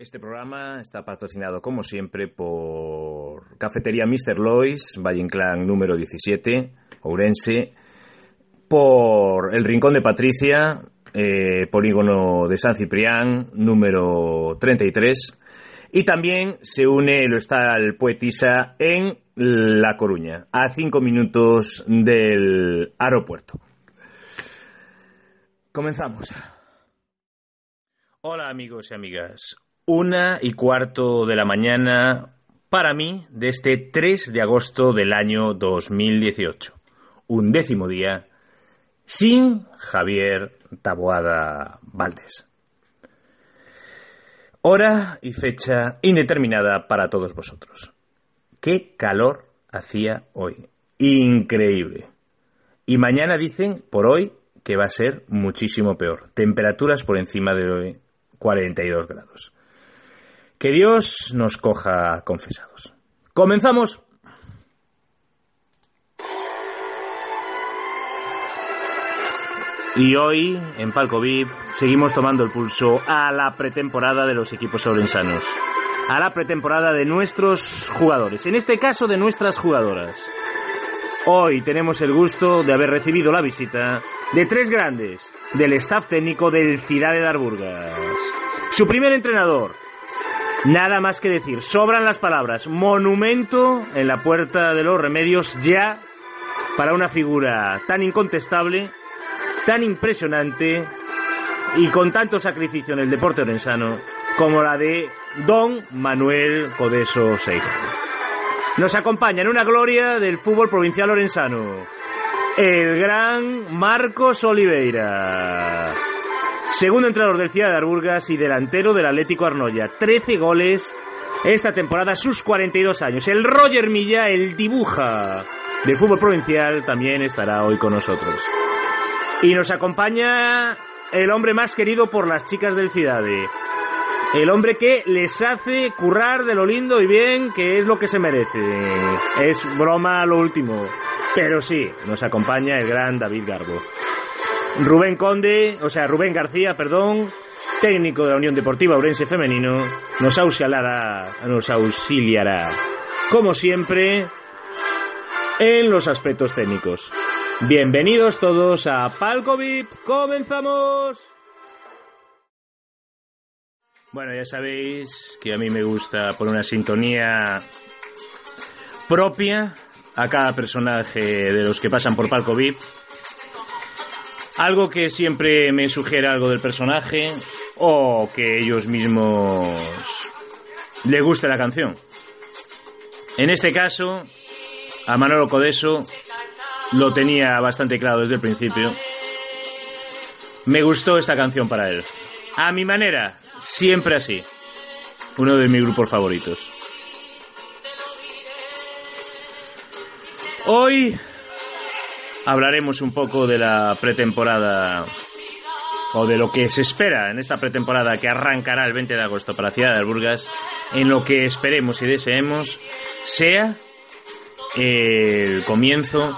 Este programa está patrocinado, como siempre, por Cafetería Mr. Lois, Valle Inclán número 17, Ourense, por El Rincón de Patricia, eh, Polígono de San Ciprián, número 33, y también se une el Hostal Poetisa en La Coruña, a cinco minutos del aeropuerto. Comenzamos. Hola amigos y amigas. Una y cuarto de la mañana para mí de este 3 de agosto del año 2018. Un décimo día sin Javier Taboada Valdés. Hora y fecha indeterminada para todos vosotros. Qué calor hacía hoy. Increíble. Y mañana dicen, por hoy, que va a ser muchísimo peor. Temperaturas por encima de 42 grados. Que Dios nos coja confesados. Comenzamos. Y hoy, en Palco VIP, seguimos tomando el pulso a la pretemporada de los equipos sobrensanos. A la pretemporada de nuestros jugadores. En este caso, de nuestras jugadoras. Hoy tenemos el gusto de haber recibido la visita de tres grandes del staff técnico del Ciudad de Darburgas. Su primer entrenador, Nada más que decir, sobran las palabras. Monumento en la puerta de los remedios ya para una figura tan incontestable, tan impresionante y con tanto sacrificio en el deporte orensano como la de Don Manuel Codeso Seijo. Nos acompaña en una gloria del fútbol provincial orensano, el gran Marcos Oliveira. Segundo entrenador del Ciudad de Arburgas y delantero del Atlético Arnoya. 13 goles esta temporada, sus 42 años. El Roger Milla, el dibuja del fútbol provincial, también estará hoy con nosotros. Y nos acompaña el hombre más querido por las chicas del Ciudad. El hombre que les hace currar de lo lindo y bien, que es lo que se merece. Es broma lo último. Pero sí, nos acompaña el gran David Garbo. Rubén Conde, o sea, Rubén García, perdón, técnico de la Unión Deportiva Urense Femenino, nos auxiliará, nos auxiliará, como siempre, en los aspectos técnicos. Bienvenidos todos a Palco VIP, comenzamos. Bueno, ya sabéis que a mí me gusta poner una sintonía propia a cada personaje de los que pasan por Palco VIP algo que siempre me sugiere algo del personaje o que ellos mismos le guste la canción. En este caso, a Manolo Codeso lo tenía bastante claro desde el principio. Me gustó esta canción para él. A mi manera, siempre así. Uno de mis grupos favoritos. Hoy hablaremos un poco de la pretemporada o de lo que se espera en esta pretemporada que arrancará el 20 de agosto para la ciudad de Alburgas, en lo que esperemos y deseemos sea el comienzo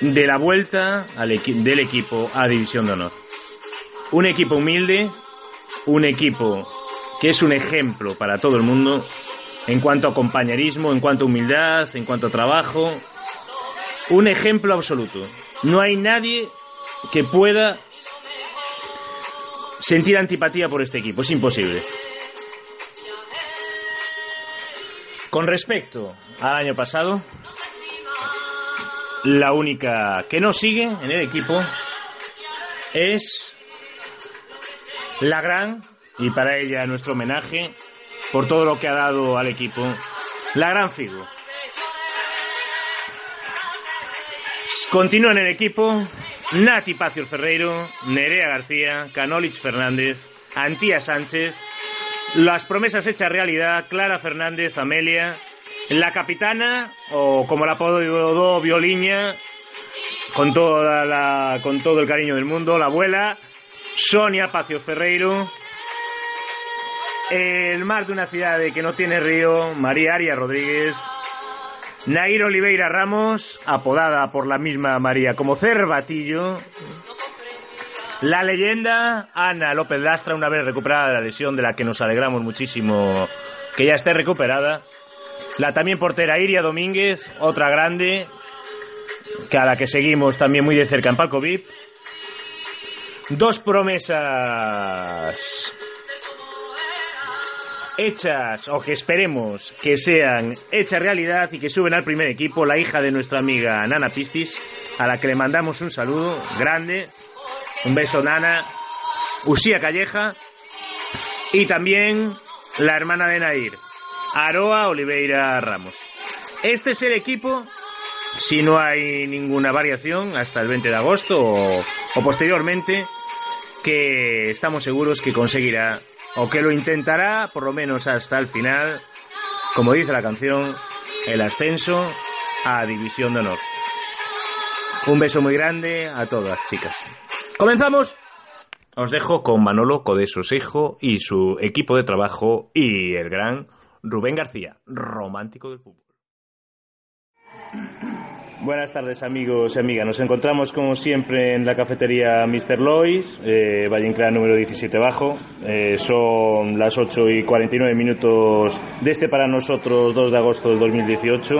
de la vuelta del equipo a División de Honor. Un equipo humilde, un equipo que es un ejemplo para todo el mundo en cuanto a compañerismo, en cuanto a humildad, en cuanto a trabajo, un ejemplo absoluto. No hay nadie que pueda sentir antipatía por este equipo. Es imposible. Con respecto al año pasado, la única que no sigue en el equipo es la gran, y para ella nuestro homenaje, por todo lo que ha dado al equipo, la gran Figo. Continúan el equipo Nati Pacio Ferreiro, Nerea García, Canolich Fernández, Antía Sánchez, las promesas hechas realidad, Clara Fernández, Amelia, la capitana, o como la apodo Violiña, con, toda la, con todo el cariño del mundo, la abuela, Sonia Pacio Ferreiro, el mar de una ciudad que no tiene río, María Aria Rodríguez, Nair Oliveira Ramos, apodada por la misma María como Cervatillo. La leyenda Ana López Lastra, una vez recuperada la lesión de la que nos alegramos muchísimo que ya esté recuperada. La también portera Iria Domínguez, otra grande, que a la que seguimos también muy de cerca en Palco VIP. Dos promesas hechas o que esperemos que sean hechas realidad y que suben al primer equipo, la hija de nuestra amiga Nana Pistis, a la que le mandamos un saludo grande, un beso Nana, Usía Calleja y también la hermana de Nair, Aroa Oliveira Ramos. Este es el equipo, si no hay ninguna variación, hasta el 20 de agosto o, o posteriormente, que estamos seguros que conseguirá o que lo intentará por lo menos hasta el final, como dice la canción, el ascenso a División de Honor. Un beso muy grande a todas, chicas. ¡Comenzamos! Os dejo con Manolo Codesos Hijo y su equipo de trabajo y el gran Rubén García, romántico del fútbol. Buenas tardes amigos y amigas. Nos encontramos como siempre en la cafetería Mr. Lois, eh, Valle Inclán número 17 bajo. Eh, son las 8 y 49 minutos de este para nosotros 2 de agosto del 2018.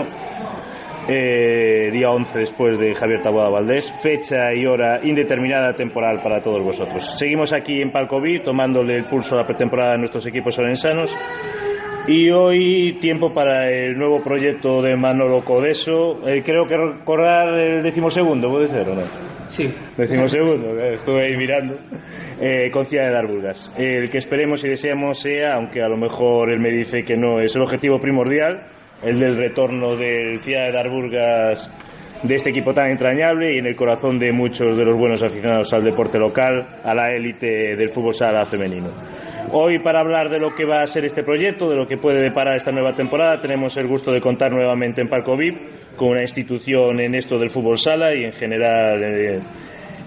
Eh, día 11 después de Javier Taboada Valdés, fecha y hora indeterminada temporal para todos vosotros. Seguimos aquí en Palcoví tomándole el pulso a la pretemporada de nuestros equipos orensanos y hoy tiempo para el nuevo proyecto de Manolo Codeso. Eh, creo que recordar el decimosegundo, ¿puede ser o no? Sí. Decimosegundo, eh, estuve ahí mirando. Eh, con Ciudad de Darbulgas. El que esperemos y deseamos sea, aunque a lo mejor él me dice que no es el objetivo primordial, el del retorno del Ciudad de Darbulgas de este equipo tan entrañable y en el corazón de muchos de los buenos aficionados al deporte local, a la élite del fútbol sala femenino. Hoy para hablar de lo que va a ser este proyecto, de lo que puede deparar esta nueva temporada, tenemos el gusto de contar nuevamente en Palco VIP con una institución en esto del fútbol sala y en general eh,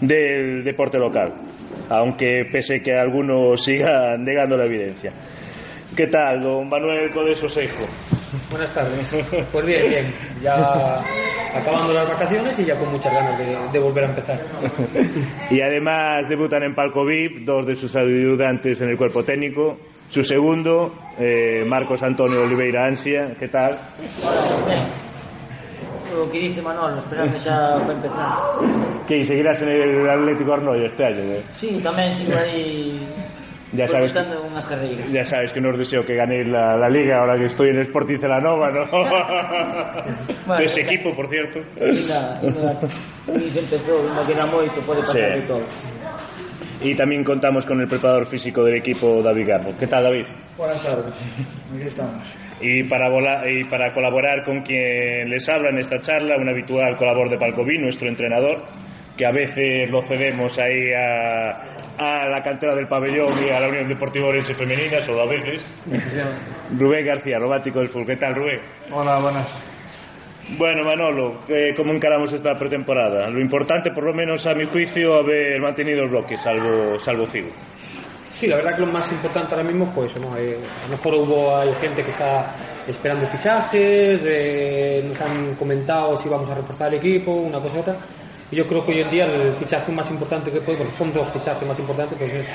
del deporte local, aunque pese que algunos sigan negando la evidencia. ¿Qué tal, don Manuel Codeso Seijo? Buenas tardes. Pues bien, bien. Ya acabando las vacaciones y ya con muchas ganas de, de volver a empezar. y además debutan en Palco VIP dos de sus ayudantes en el cuerpo técnico. Su segundo, eh, Marcos Antonio Oliveira Ansia. ¿Qué tal? Bien. Lo que dice Manolo, esperando xa para empezar. ¿Qué? ¿Y seguirás en el Atlético Arnoyo este año? eh? Sí, tamén sigo aí Ya sabes, que, ya sabes que no os deseo que ganéis la, la liga ahora que estoy en Sporting Celanova, ¿no? Bueno, Ese equipo, por cierto. Queda moito, pode pasar Sí. de todo. Y también contamos con el preparador físico del equipo, David Garbo. ¿Qué tal, David? Buenas tardes. Aquí estamos. Y para, vola- y para colaborar con quien les habla en esta charla, un habitual colaborador de Palcoví, nuestro entrenador, que a veces lo cedemos ahí a, a la cantera del pabellón y a la Unión Deportiva Orense Femenina, solo a veces. Rubén García, romántico del fútbol. ¿Qué tal, Rubén? Hola, buenas. Bueno, Manolo, eh, ¿cómo encaramos esta pretemporada? Lo importante, por lo menos a mi juicio, haber mantenido el bloque, salvo, salvo Figo. Sí, la verdad que lo más importante ahora mismo fue eso, ¿no? Eh, a lo mejor hubo hay gente que está esperando fichajes, eh, nos han comentado si vamos a reforzar el equipo, una cosa u otra. Yo creo que hoy en día el fichaje más importante que puede, bueno, son dos fichajes más importantes, pues es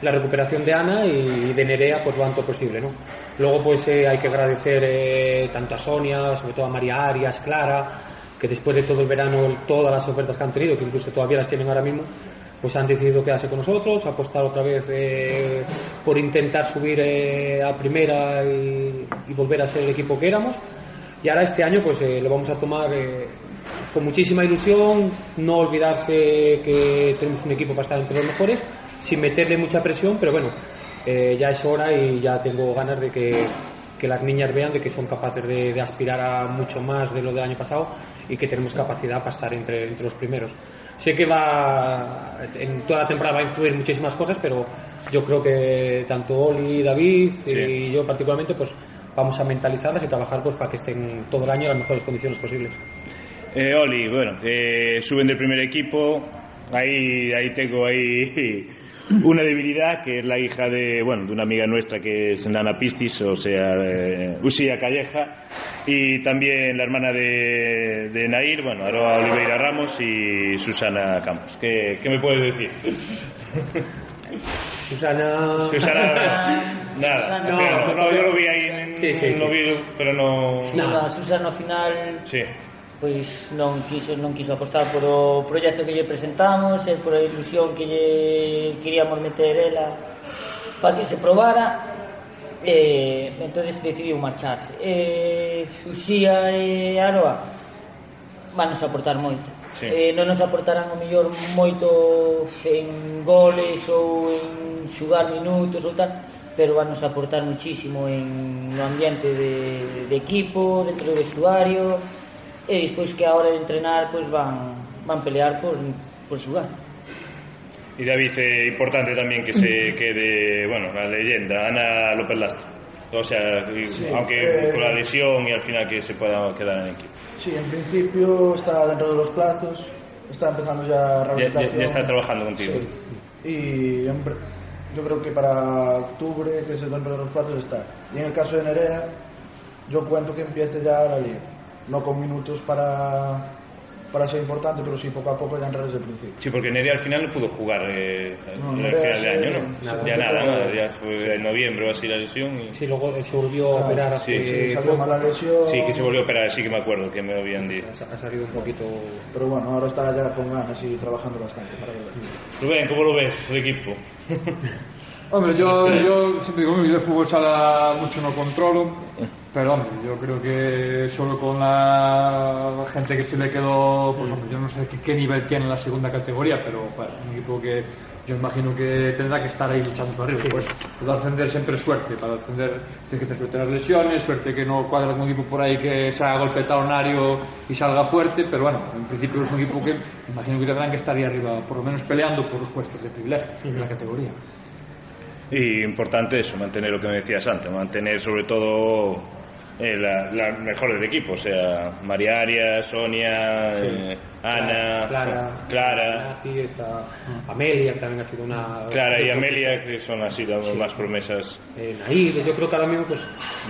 la recuperación de Ana y de Nerea, pues lo antes posible, ¿no? Luego, pues eh, hay que agradecer eh, tanto a Sonia, sobre todo a María Arias, Clara, que después de todo el verano, todas las ofertas que han tenido, que incluso todavía las tienen ahora mismo, pues han decidido quedarse con nosotros, apostar otra vez eh, por intentar subir eh, a primera y, volver a ser el equipo que éramos. Y ahora este año pues lo vamos a tomar con muchísima ilusión, no olvidarse que tenemos un equipo para estar entre los mejores, sin meterle mucha presión, pero bueno, eh, ya es hora y ya tengo ganas de que, que las niñas vean de que son capaces de, de aspirar a mucho más de lo del año pasado y que tenemos capacidad para estar entre, entre los primeros. Sé que va en toda la temporada va a influir muchísimas cosas, pero yo creo que tanto Oli, David Sí. y yo particularmente pues vamos a mentalizarlas y trabajar pues para que estén todo el año en las mejores condiciones posibles. Eh, Oli, bueno, eh, suben del primer equipo, ahí, ahí tengo ahí una debilidad que es la hija de, bueno, de una amiga nuestra que es Nana Pistis, o sea, eh, Usía Calleja, y también la hermana de, de Nair, bueno, Aroa Oliveira Ramos y Susana Campos. ¿Qué, qué me puedes decir? Susana... Susana, nada, No, pero no, no, yo lo vi ahí, en- Sí, sí, lo sí. vi, pero no... Nada, Susana ao final. Sí, pois non quiso, non quiso apostar por o proxecto que lle presentamos e por a ilusión que lle queríamos meter ela para que se probara e entonces decidiu marchar e Uxía e Aroa vanos aportar moito sí. eh, non nos aportarán o mellor moito en goles ou en xugar minutos ou tal pero van nos aportar muchísimo en no ambiente de, de equipo, dentro do vestuario, e despois que a hora de entrenar pois van, van pelear por, por xugar Y David, eh, importante también que se quede, bueno, la leyenda, Ana López Lastra. O sea, y- aunque eh, con la lesión y al final que se pueda quedar en el equipo. Sí, en principio está dentro de los plazos, está empezando ya Ya, ya- rehabilitación. ya está trabajando contigo. Sí. Y en yo creo que para octubre, que es dentro de los plazos, está. Y en el caso de Nerea, yo cuento que empiece ya la liga. No con minutos para, para ser importante, pero sí poco a poco ya entrar desde el principio. Sí, porque Nerea al final no pudo jugar eh, No, al Nerea final de sí, año, ¿no? nada. ya nada, nada, ya fue en noviembre o así la lesión. Y... Sí, luego se volvió a operar sí, hace Sí, salió poco. mal la lesión. Sí, que se volvió a operar, sí que me acuerdo que me habían dicho. Ha, ha salido un poquito... Pero bueno, ahora está ya con ganas y trabajando bastante para. Rubén, ¿cómo lo ves el equipo? Hombre, yo, yo siempre digo, yo de fútbol sala mucho no controlo, Pero hombre, yo creo que solo con la gente que se le quedó, pues hombre, yo no sé qué, qué nivel tiene en la segunda categoría, pero bueno, un equipo que yo imagino que tendrá que estar ahí luchando para arriba. Pues para ascender siempre es suerte, para ascender tienes que tener suerte en las lesiones, suerte que no cuadra algún equipo por ahí que se haga golpe talonario y salga fuerte, pero bueno, en principio es un equipo que imagino que tendrán que estar ahí arriba, por lo menos peleando por los puestos de privilegio en la categoría. Y importante eso, mantener lo que me decía Santa, mantener sobre todo eh, la, la mejor del equipo, o sea, María Arias, Sonia, eh, Ana, Clara, Clara, Nati, está Amelia, que también ha sido una... Clara y Amelia, que son así las más promesas. eh, Nair, yo creo que ahora mismo pues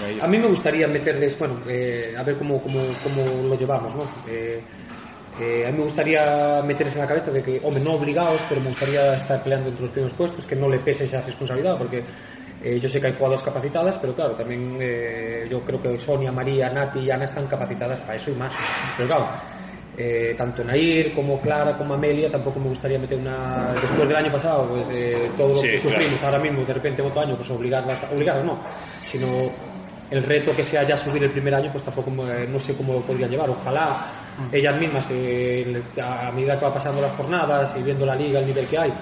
Nair. a mí me gustaría meterles bueno eh, a ver cómo, cómo, cómo lo llevamos ¿no? Eh, a mí me gustaría meter en la cabeza de que, hombre, no obligados, pero me gustaría estar peleando entre los primeros puestos, que no le pese esa responsabilidad, porque eh, yo sé que hay jugadoras capacitadas, pero claro, también eh, yo creo que Sonia, María, Nati y Ana están capacitadas para eso y más. Pero claro, eh, tanto Nair como Clara como Amelia tampoco me gustaría meter una después del año pasado pues eh, todo sí, que sufrimos claro. ahora mismo de repente otro año pues obligarlas obligarlas no sino el reto que sea ya subir el primer año pues tampoco eh, no sé cómo lo podría llevar ojalá ellas mismas eh, a medida que va pasando las jornadas y viendo la liga el nivel que hay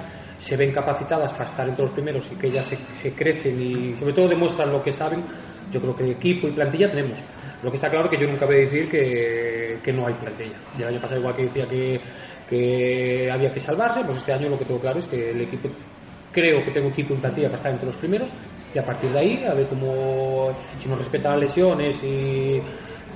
se ven capacitadas para estar entre los primeros y que ellas se, se crecen y sobre todo demuestran lo que saben. Yo creo que equipo y plantilla tenemos. Lo que está claro que yo nunca voy a decir que, que no hay plantilla. Y el año pasado igual que decía que, que había que salvarse pues este año lo que tengo claro es que el equipo creo que tengo equipo en plantilla para estar entre los primeros y a partir de ahí a ver cómo si nos respetan las lesiones y, y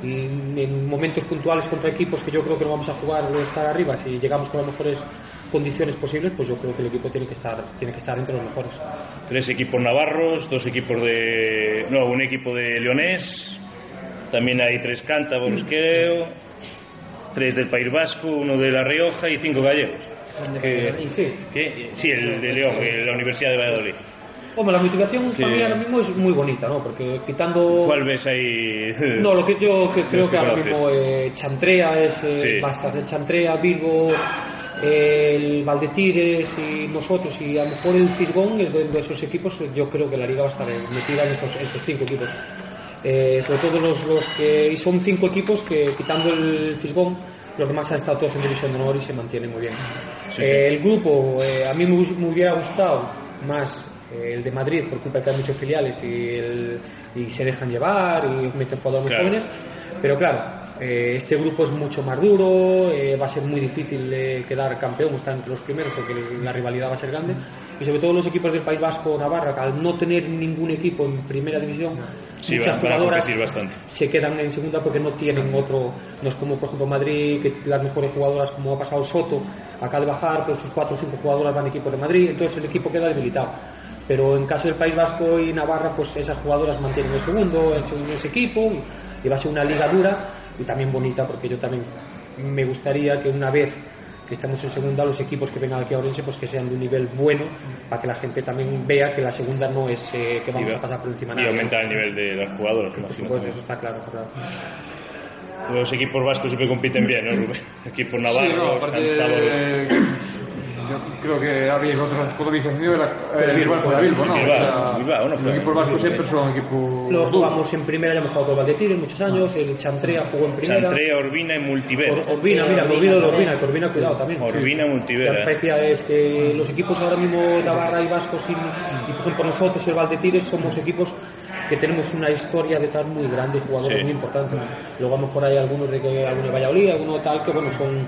en momentos puntuales contra equipos que yo creo que no vamos a jugar o estar arriba si llegamos con las mejores condiciones posibles pues yo creo que el equipo tiene que estar tiene que estar entre los mejores Tres equipos navarros, dos equipos de. No, un equipo de Leonés, también hay tres cántabros, creo, tres del País Vasco, uno de La Rioja y cinco gallegos. Que- sí. Sí, el de León, la Universidad de Valladolid. Hombre, la motivación Que- para mí ahora mismo es muy bonita, ¿no? Porque quitando... ¿Cuál ves ahí? No, lo que yo que creo que ahora mismo eh, Chantrea es eh, Sí. bastante Chantrea, Bilbo, eh, el Valdetires y nosotros y a lo mejor el Fisgón es de, de esos equipos yo creo que la liga va a estar metida en estos, estos cinco equipos Eh, sobre todo los, los que y son cinco equipos que quitando el Fisgón los demás han estado todos en división de honor y se mantienen muy bien Sí, Eh, sí. el grupo eh, a mí me, me hubiera gustado más eh, el de Madrid por culpa de que hay muchos filiales y, el- y se dejan llevar y meten jugadores muy Claro. jóvenes pero claro eh, este grupo es mucho más duro, eh, va a ser muy difícil eh, quedar campeón estar entre los primeros porque la rivalidad va a ser grande. Y sobre todo los equipos del País Vasco, Navarra, que al no tener ningún equipo en primera división, Sí, muchas van- jugadoras se quedan en segunda porque no tienen otro, no es como por ejemplo Madrid, que las mejores jugadoras como ha pasado Soto, acaba de bajar, pero sus cuatro o cinco jugadoras van a equipos de Madrid, entonces el equipo queda debilitado. Pero en caso del País Vasco y Navarra, pues esas jugadoras mantienen el segundo, es un ese equipo, y va a ser una liga dura y también bonita, porque yo también me gustaría que una vez que estamos en segunda, los equipos que vengan aquí a Orense, pues que sean de un nivel bueno, para que la gente también vea que la segunda no es eh, que vamos a pasar por encima Y nadie. aumentar el nivel de las jugadoras, Por supuesto, eso está claro, claro. Los equipos vascos siempre compiten bien, ¿no, Rubén? Equipos Sí, no, navarros, aparte, cántabros. Yo creo que había dices mío era Pero eh, Bilbao fuera Bilbao, ¿no? Bilbao, no los fuera. equipos vascos siempre son equipos Lo duros. jugamos en primera, ya hemos jugado con Valdetir muchos años, el Chantrea jugó en primera. Chantrea, Orbina y Multiver. Or- Orbina, mira, me olvido de Orbina, que Orbina cuidado también. Orbina, La Multiver. ¿eh? aprecia es que los equipos ahora mismo Navarra y Vascos y, y, por ejemplo nosotros el Valdetires somos equipos que tenemos una historia detrás muy grande, jugadores Sí. muy importantes. Luego a lo mejor hay algunos de que algunos de Valladolid, algunos tal que bueno son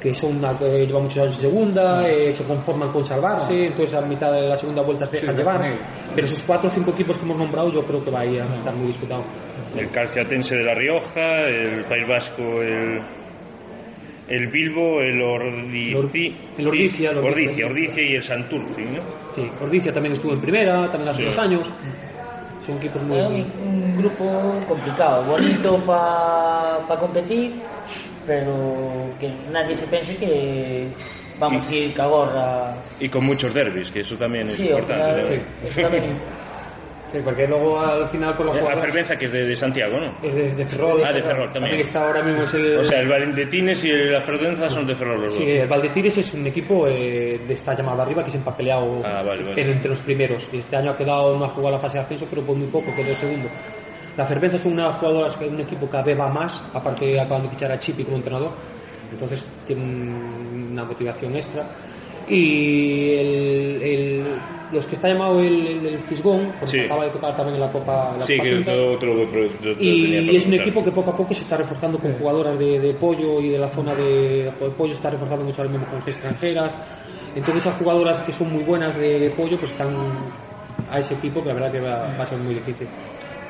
que son una que lleva muchos años en segunda, ah. eh, se conforman con salvarse, entonces a mitad de la segunda vuelta se dejan sí, llevar. Pero esos cuatro o cinco equipos que hemos nombrado yo creo que va a estar muy disputado. El Calciatense de La Rioja, el País Vasco, el, el Bilbo, el, Ordi... el Ordicia, el Ordicia, Ordicia, Ordicia, y el Santurci. ¿no? Sí, Ordicia también estuvo en primera, también hace sí. dos años. Son equipos muy... Grupo complicado, bonito para competir, pero que nadie se pense que vamos a ir cagorra. Y con muchos derbis, que eso también es Sí, ao importante. final, sí, eso tamén Sí, porque luego al final con los La jugadores... Fervenza que es de, de Santiago, ¿no? Es de, de Ferrol. Ah, de Ferrol también. está ahora mismo es el... O sea, el Valentines y la Fervenza son de Ferrol los Sí, dos. el Valdetires es un equipo eh, de esta llamada arriba que siempre ha peleado Ah, vale, vale. en- entre los primeros. Y este año ha quedado no ha jugado la fase de ascenso, pero por muy poco, quedó segundo. La Fervenza es una jugadora, es un equipo que va más, aparte acaban de fichar a Chipi como entrenador, entonces tiene un- una motivación extra. Y el, el- los que está llamado el, el, Fisgón, porque Sí. acaba de tocar también en la Copa, en la Sí, Copa que otro, otro, otro- otro- Y, y es un equipo que poco a poco se está reforzando con jugadoras de, de pollo y de la zona de, de pollo está reforzando mucho ahora mismo con extranjeras. Entonces esas jugadoras que son muy buenas de, de pollo pues están a ese equipo que la verdad que va, va a ser muy difícil.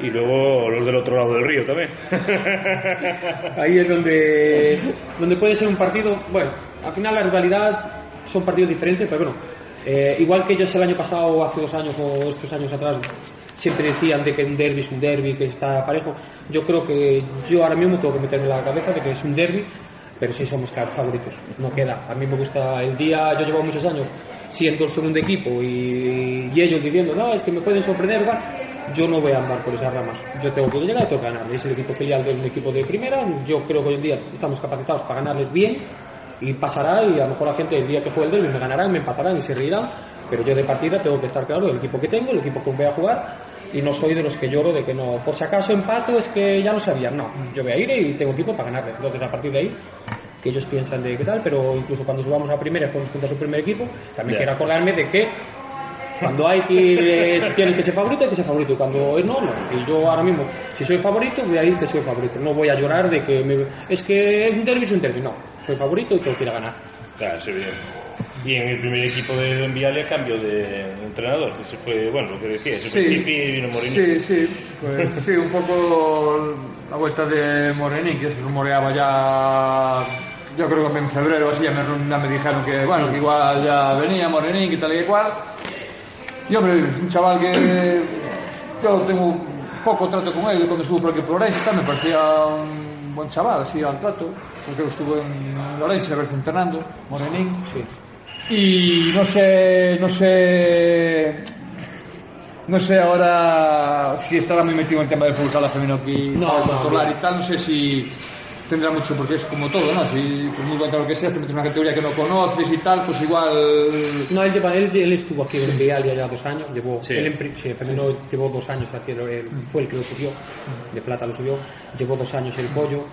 Y luego los del otro lado del río también. Ahí es donde, donde puede ser un partido, bueno, al final la rivalidad son partidos diferentes, pero bueno, eh, igual que ellos el año pasado hace dos años o estos años atrás siempre decían de que un derby es un derby, que está parejo, yo creo que yo ahora mismo tengo que meterme en la cabeza de que es un derby, pero sí somos favoritos, no queda. A mí me gusta el día, yo llevo muchos años siendo el segundo equipo y, y ellos diciendo, no, es que me pueden sorprender, tal". Yo no voy a andar por esas ramas. Yo tengo que llegar y tengo que ganar. Es el equipo filial de un equipo de primera. Yo creo que hoy en día estamos capacitados para ganarles bien y pasará y a lo mejor la gente el día que juegue el derby me ganarán, me empatarán y se reirán. Pero yo de partida tengo que estar claro del equipo que tengo, el equipo que voy a jugar y no soy de los que lloro de que no, por si acaso empato es que ya lo sabía. No, yo voy a ir y tengo equipo para ganarles. Entonces a partir de ahí que ellos piensan de qué tal, pero incluso cuando subamos a primera y jugamos contra su primer equipo, también Ya. quiero acordarme de que cuando hay que si tiene que ser favorito, hay que ser favorito. Y cuando es no, no. Y yo ahora mismo, si soy favorito, voy a ir que soy favorito. No voy a llorar de que me- es que es un derby, es un derby. No, soy favorito y tengo que ir a ganar. Claro, sí, bien. Y en el primer equipo de Envialia cambio de entrenador. que se fue, bueno, lo que decía, se fue Sí. Chipi y vino Morini. Sí, sí, pues sí, un poco la vuelta de Morenín, que se rumoreaba ya, yo creo que en febrero o así, ya me, ya me dijeron que, bueno, que igual ya venía Morenín, que tal y cual. E, hombre, un chaval que eu tengo pouco trato con él, cuando estuvo por aquí por Orense me parecía un bon chaval así al trato porque eu estuve en Orense ver entrenando, Morenín sí. Y no sé no sé no sé ahora si estará moi metido en tema de fútbol sala femenino aquí no, no, no, no, no, no, no, no, no, no, tendrá mucho porque es como todo, ¿no? Si por muy bueno que sea, te metes en una categoría que no conoces y tal, pues igual No, él, lleva, él, él estuvo aquí en Vialia ya dos años, llevó, Sí. él en, sí, el femenino llevó dos años, aquí, él fue el que lo subió, de plata lo subió, llevó dos años el pollo,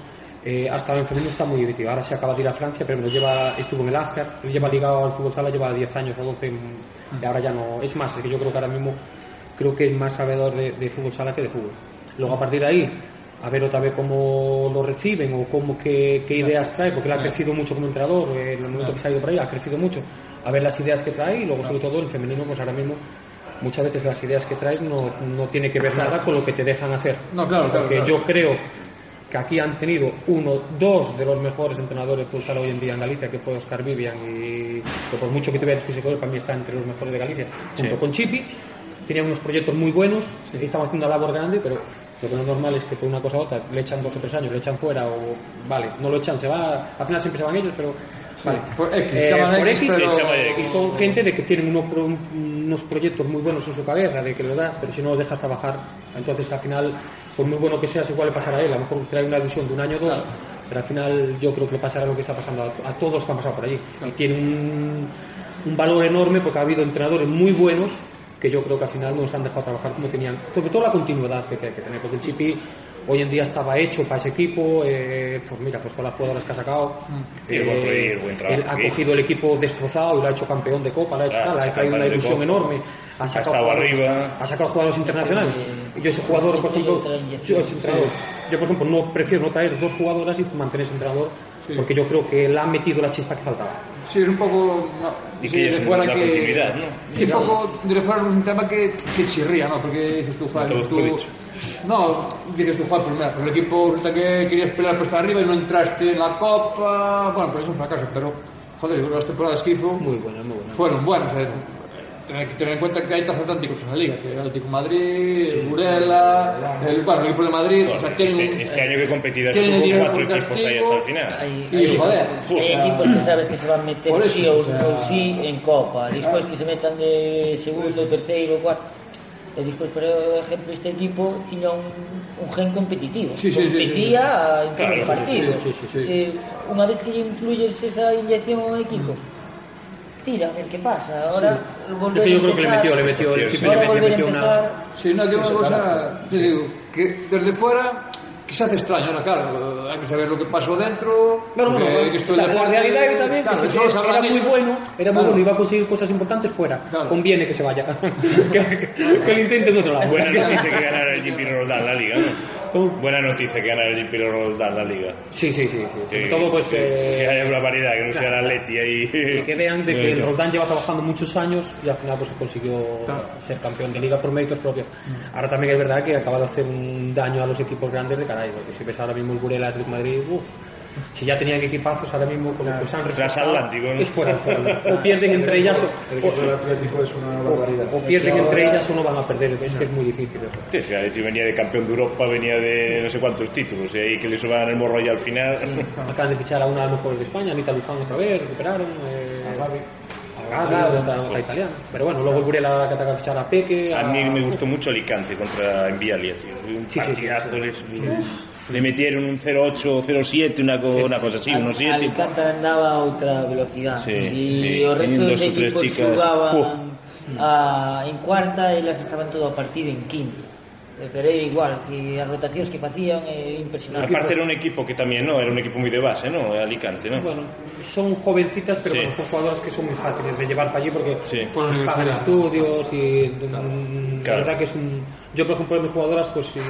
eh, hasta en femenino está muy divertido, ahora se acaba de ir a Francia, pero bueno, lleva, estuvo en el él lleva ligado al fútbol sala, lleva 10 años o 12, en- y ahora ya no, es más, es que yo creo que ahora mismo creo que es más sabedor de, de fútbol sala que de fútbol. Luego a partir de ahí a ver otra vez cómo lo reciben o cómo qué, qué ideas trae, porque él ha crecido mucho como entrenador, eh, en el momento que se ha ido por ahí, ha crecido mucho, a ver las ideas que trae y luego sobre todo el femenino, pues ahora mismo muchas veces las ideas que traes no, no tiene que ver nada con lo que te dejan hacer. No, claro, claro, Porque claro. yo creo que aquí han tenido uno, dos de los mejores entrenadores que usar hoy en día en Galicia, que fue Oscar Vivian, y que por mucho que te veas que para mí está entre los mejores de Galicia, junto con Chipi. Tenían unos proyectos muy buenos, estaban haciendo una labor grande, pero lo que no es normal es que por una cosa u otra le echan dos o tres años, le echan fuera, o vale, no lo echan, se va, al final siempre se van ellos, pero vale. por X, Eh, por X, X, pero- y son gente de que tienen unos, unos proyectos muy buenos en su cabeza, de que lo da, pero si no lo dejas trabajar, entonces al final, por muy bueno que seas, igual le pasará a él, a lo mejor trae una ilusión de un año o dos, pero al final yo creo que le pasará lo que está pasando a, a todos los que han pasado por allí. Y tiene un, un valor enorme porque ha habido entrenadores muy buenos que yo creo que al final nos han dejado trabajar como tenían, sobre todo la continuidad que hay que tener, porque el Chipi hoy en día estaba hecho para ese equipo, eh, pues mira, pues todas las jugadoras que ha sacado, Y el buen trabajo él ha cogido el equipo destrozado y lo ha hecho campeón de Copa, lo ha hecho Claro, tal, ha traído una ilusión Copa. enorme, ha sacado, estado jugadores- arriba. ha sacado jugadores internacionales. Yo ese jugador, por ejemplo, yo, ese entrenador, yo por ejemplo no prefiero no traer dos jugadoras y mantener ese entrenador Sí. porque yo creo que él ha metido la chispa que faltaba. Sí, es un pouco... No, e que sí, de fuera que... continuidad, ¿no? Sí, un pouco de fuera un tema que, que chirría, ¿no? Porque dices tú, Juan, dices tú... No, dices tú, Juan, pues mira, el equipo resulta que querías pelear por estar arriba y no entraste en la Copa... Bueno, pues es un fracaso, pero... Joder, las temporadas que hizo... Muy buenas, muy buenas. Fueron buenas, ¿eh? Tener que tener en cuenta que hay transatlánticos en la liga, que el Atlético Madrid, el Burela, el, bueno, el equipo de Madrid, o sea, tienen Este, este año que el con dinero cuatro equipos ahí hasta el final. Hay, Y, hay- joder, hay equipos que sabes que se van a meter eso, sí ou, o sea, sí en Copa, despois que se metan de segundo, terceiro, cuarto. E despois, por exemplo, este equipo tiña un, un gen competitivo. Sí, sí, sí, Competía en todos Claro, os sí, partidos. sí, sí, sí. Eh, unha vez que influyes esa inyección ao equipo, tira, a ver qué pasa. Ahora sí. Eso yo creo que le metió, le metió, le, le, le, le metió una... Sí, no, que una cosa, te digo, que desde fuera quizás te extraño, ahora claro, hay que saber lo que pasó dentro, No, no, no, porque que esto es la, la realidad es también claro, que solo era muy ellos. bueno, era muy Claro. bueno, iba a conseguir cosas importantes fuera. Claro. Conviene que se vaya. que, que- que lo intente en otro lado. Buena noticia que ganara el Jimmy Roldán la liga, ¿no? ¿Cómo? Buena noticia que ganara el Jimmy Roldán la liga. Sí, sí, sí. sí. Sobre Que- todo, pues. que, eh, que haya una variedad, que no sea la Leti ahí. y que vean de que el Bueno. Roldán lleva trabajando muchos años y al final pues se consiguió Claro. ser campeón de liga por méritos propios. Ahora también es verdad que acaba de hacer un daño a los equipos grandes de caray, porque si ves ahora mismo el Burela Atlético de Madrid, uf, si ya tenían equipazos ahora mismo con lo que se han reforzado, Transatlántico, ¿no? es fuera, fuera. o pierden entre ellas o, El equipo del Atlético es una barbaridad. o pierden entre ellas o no van a perder, es que es muy difícil eso. Sí, es que Leti venía de campeón de Europa, venía de no sé cuántos títulos, y ahí que le suban el morro ya al final. Acaban de fichar a una de las mejores de España, Anita Luján otra vez, recuperaron. Eh, A a Gaga, otra, otra italiana. Pero bueno, luego el Burela que ataca a fichar a Peque. A mí me gustó mucho Alicante contra Envialia, tío. Un Sí, sí, sí, partidazo, sí. les- Le metieron un 0-8, 0-7, una, co- una cosa así, unos 7. Alcántara andaba a outra velocidad Sí, e sí, o resto tres equipos chicas. xugaban a, en cuarta e elas estaban todo a partido en quinto Eh, pero era igual que as rotacións que facían é impresionante Aparte era un equipo que también, ¿no? Era un equipo muy de base, ¿no? Alicante, ¿no? Bueno, son jovencitas, pero Sí. bueno, son jugadoras que son muy fáciles de llevar para allí porque Sí. bueno, les pagan estudios y Claro. la verdad que es un... Yo, por ejemplo, de mis jugadoras, pues si,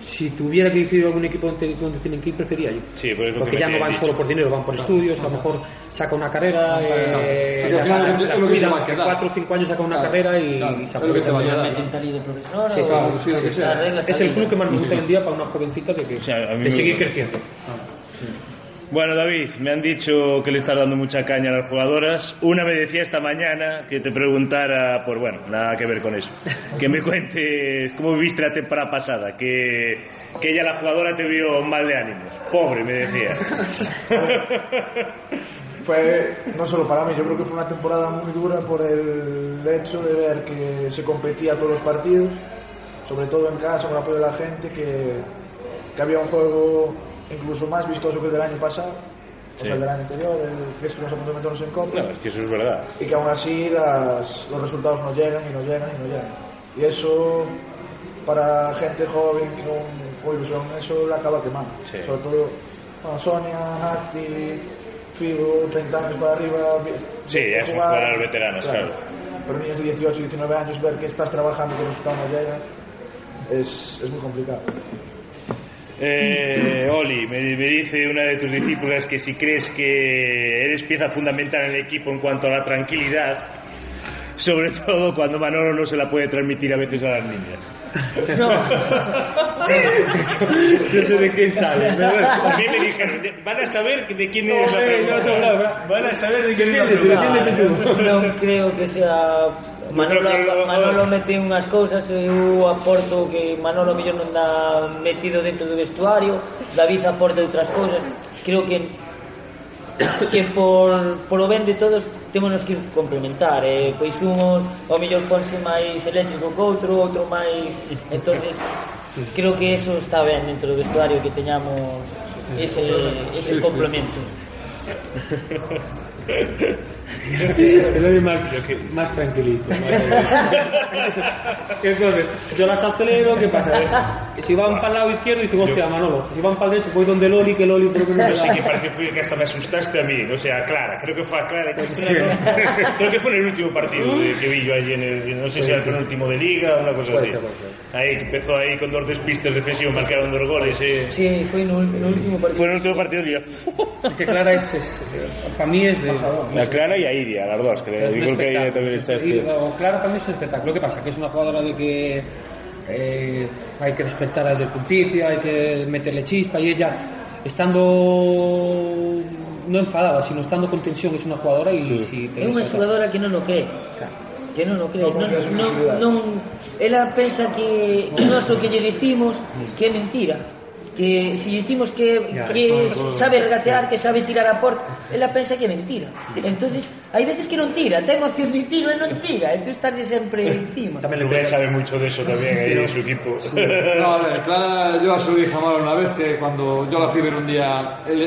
si tuviera que decidir algún equipo donde, tienen que ir, prefería allí. Sí, pues Porque que ya no van solo por dinero, van por estudios, a lo mejor saca una carrera, eh, cuatro o cinco años saca una Claro, carrera y, claro, y se aprovecha Es el club que más me gusta hoy en día para una jovencita de, que, O sea, de seguir creciendo. Bueno, David, me han dicho que le estás dando mucha caña a las jugadoras. Una me decía esta mañana que te preguntara, pues bueno, nada que ver con eso. Que me cuentes cómo viviste la temporada pasada, que, que ella, la jugadora, te vio mal de ánimos. Pobre, me decía. Fue, no solo para mí, yo creo que fue una temporada muy dura por el hecho de ver que se competía todos los partidos, sobre todo en casa, con el apoyo de la gente, que, que había un juego incluso más vistoso que el del año pasado, o Sí. sea, el del año anterior, el que estuvimos a punto de meternos en Copa, No, es que eso es verdad. y que aún así las- los resultados no llegan y no llegan y no llegan. Y eso, para gente joven con, con ilusión, eso le acaba quemando. Sí. Sobre todo bueno, Sonia, Nati, Figo, 30 años para arriba. Sí, ya son jugadores veteranos, claro. Pero niños de 18, 19 años, ver que estás trabajando y que el resultado no llega, es, es muy complicado. Eh, Oli, me, me dice una de tus discípulas que si crees que eres pieza fundamental en el equipo en cuanto a la tranquilidad, sobre todo cuando Manolo no se la puede transmitir a veces a las niñas. No. Eh, no sé de quién sale. También me dijeron, van a saber de quién es la pregunta. Van a saber de quién es la pregunta. No creo que sea... Manolo, Manolo, Manolo mete unhas cousas e eh, eu aporto que Manolo mellor non dá metido dentro do vestuario David aporta outras cousas creo que que por, por o ben de todos temos que complementar eh? pois unhos ao mellor ponse máis eléctrico que outro outro máis entonces creo que eso está ben dentro do vestuario que teñamos ese, eses complementos El más, más tranquilito. Entonces, yo las acelero, ¿qué pasa? Eh, Si van para el lado izquierdo, dicen, hostia, Manolo. Si van para el derecho, voy donde el Oli, que el Oli por lo menos Yo sí que fue que hasta me asustaste a mí, o sea, a Clara, creo que fue a Clara. Creo que fue en el último partido de- que vi yo allí en el, no sé si era el penúltimo de liga o una cosa Puede así. ser, puede ser. Ahí empezó ahí con dos despistes defensivos, marcaron dos goles. Eh. Sí, foi no, no último partido Fue en el último partido día. Es que Clara es, es- para mí es de... la Clara y a Iria, las dos, que Es digo que Iria también está este. Clara también es un espectáculo. ¿Qué pasa? Que es una jugadora de que eh, hay que respetarla desde el principio, hay que meterle chispa y ella, estando no enfadada, sino estando con tensión, es una jugadora y sí. si te Es una jugadora que no lo cree. Claro. Que non o cree no, non, non, non, ela pensa que o noso que lle dicimos que é mentira que si dicimos que, Ya, que sabe regatear, que sabe tirar a porta ela pensa que é mentira. Entonces hai veces que non tira ten opción de tiro e non tira entón estarle sempre encima. También le Rubén sabe mucho de eso también ahí en su equipo. No, a ver, Clara, yo se lo dije a Maro una vez que cuando yo la fui a ver un día, él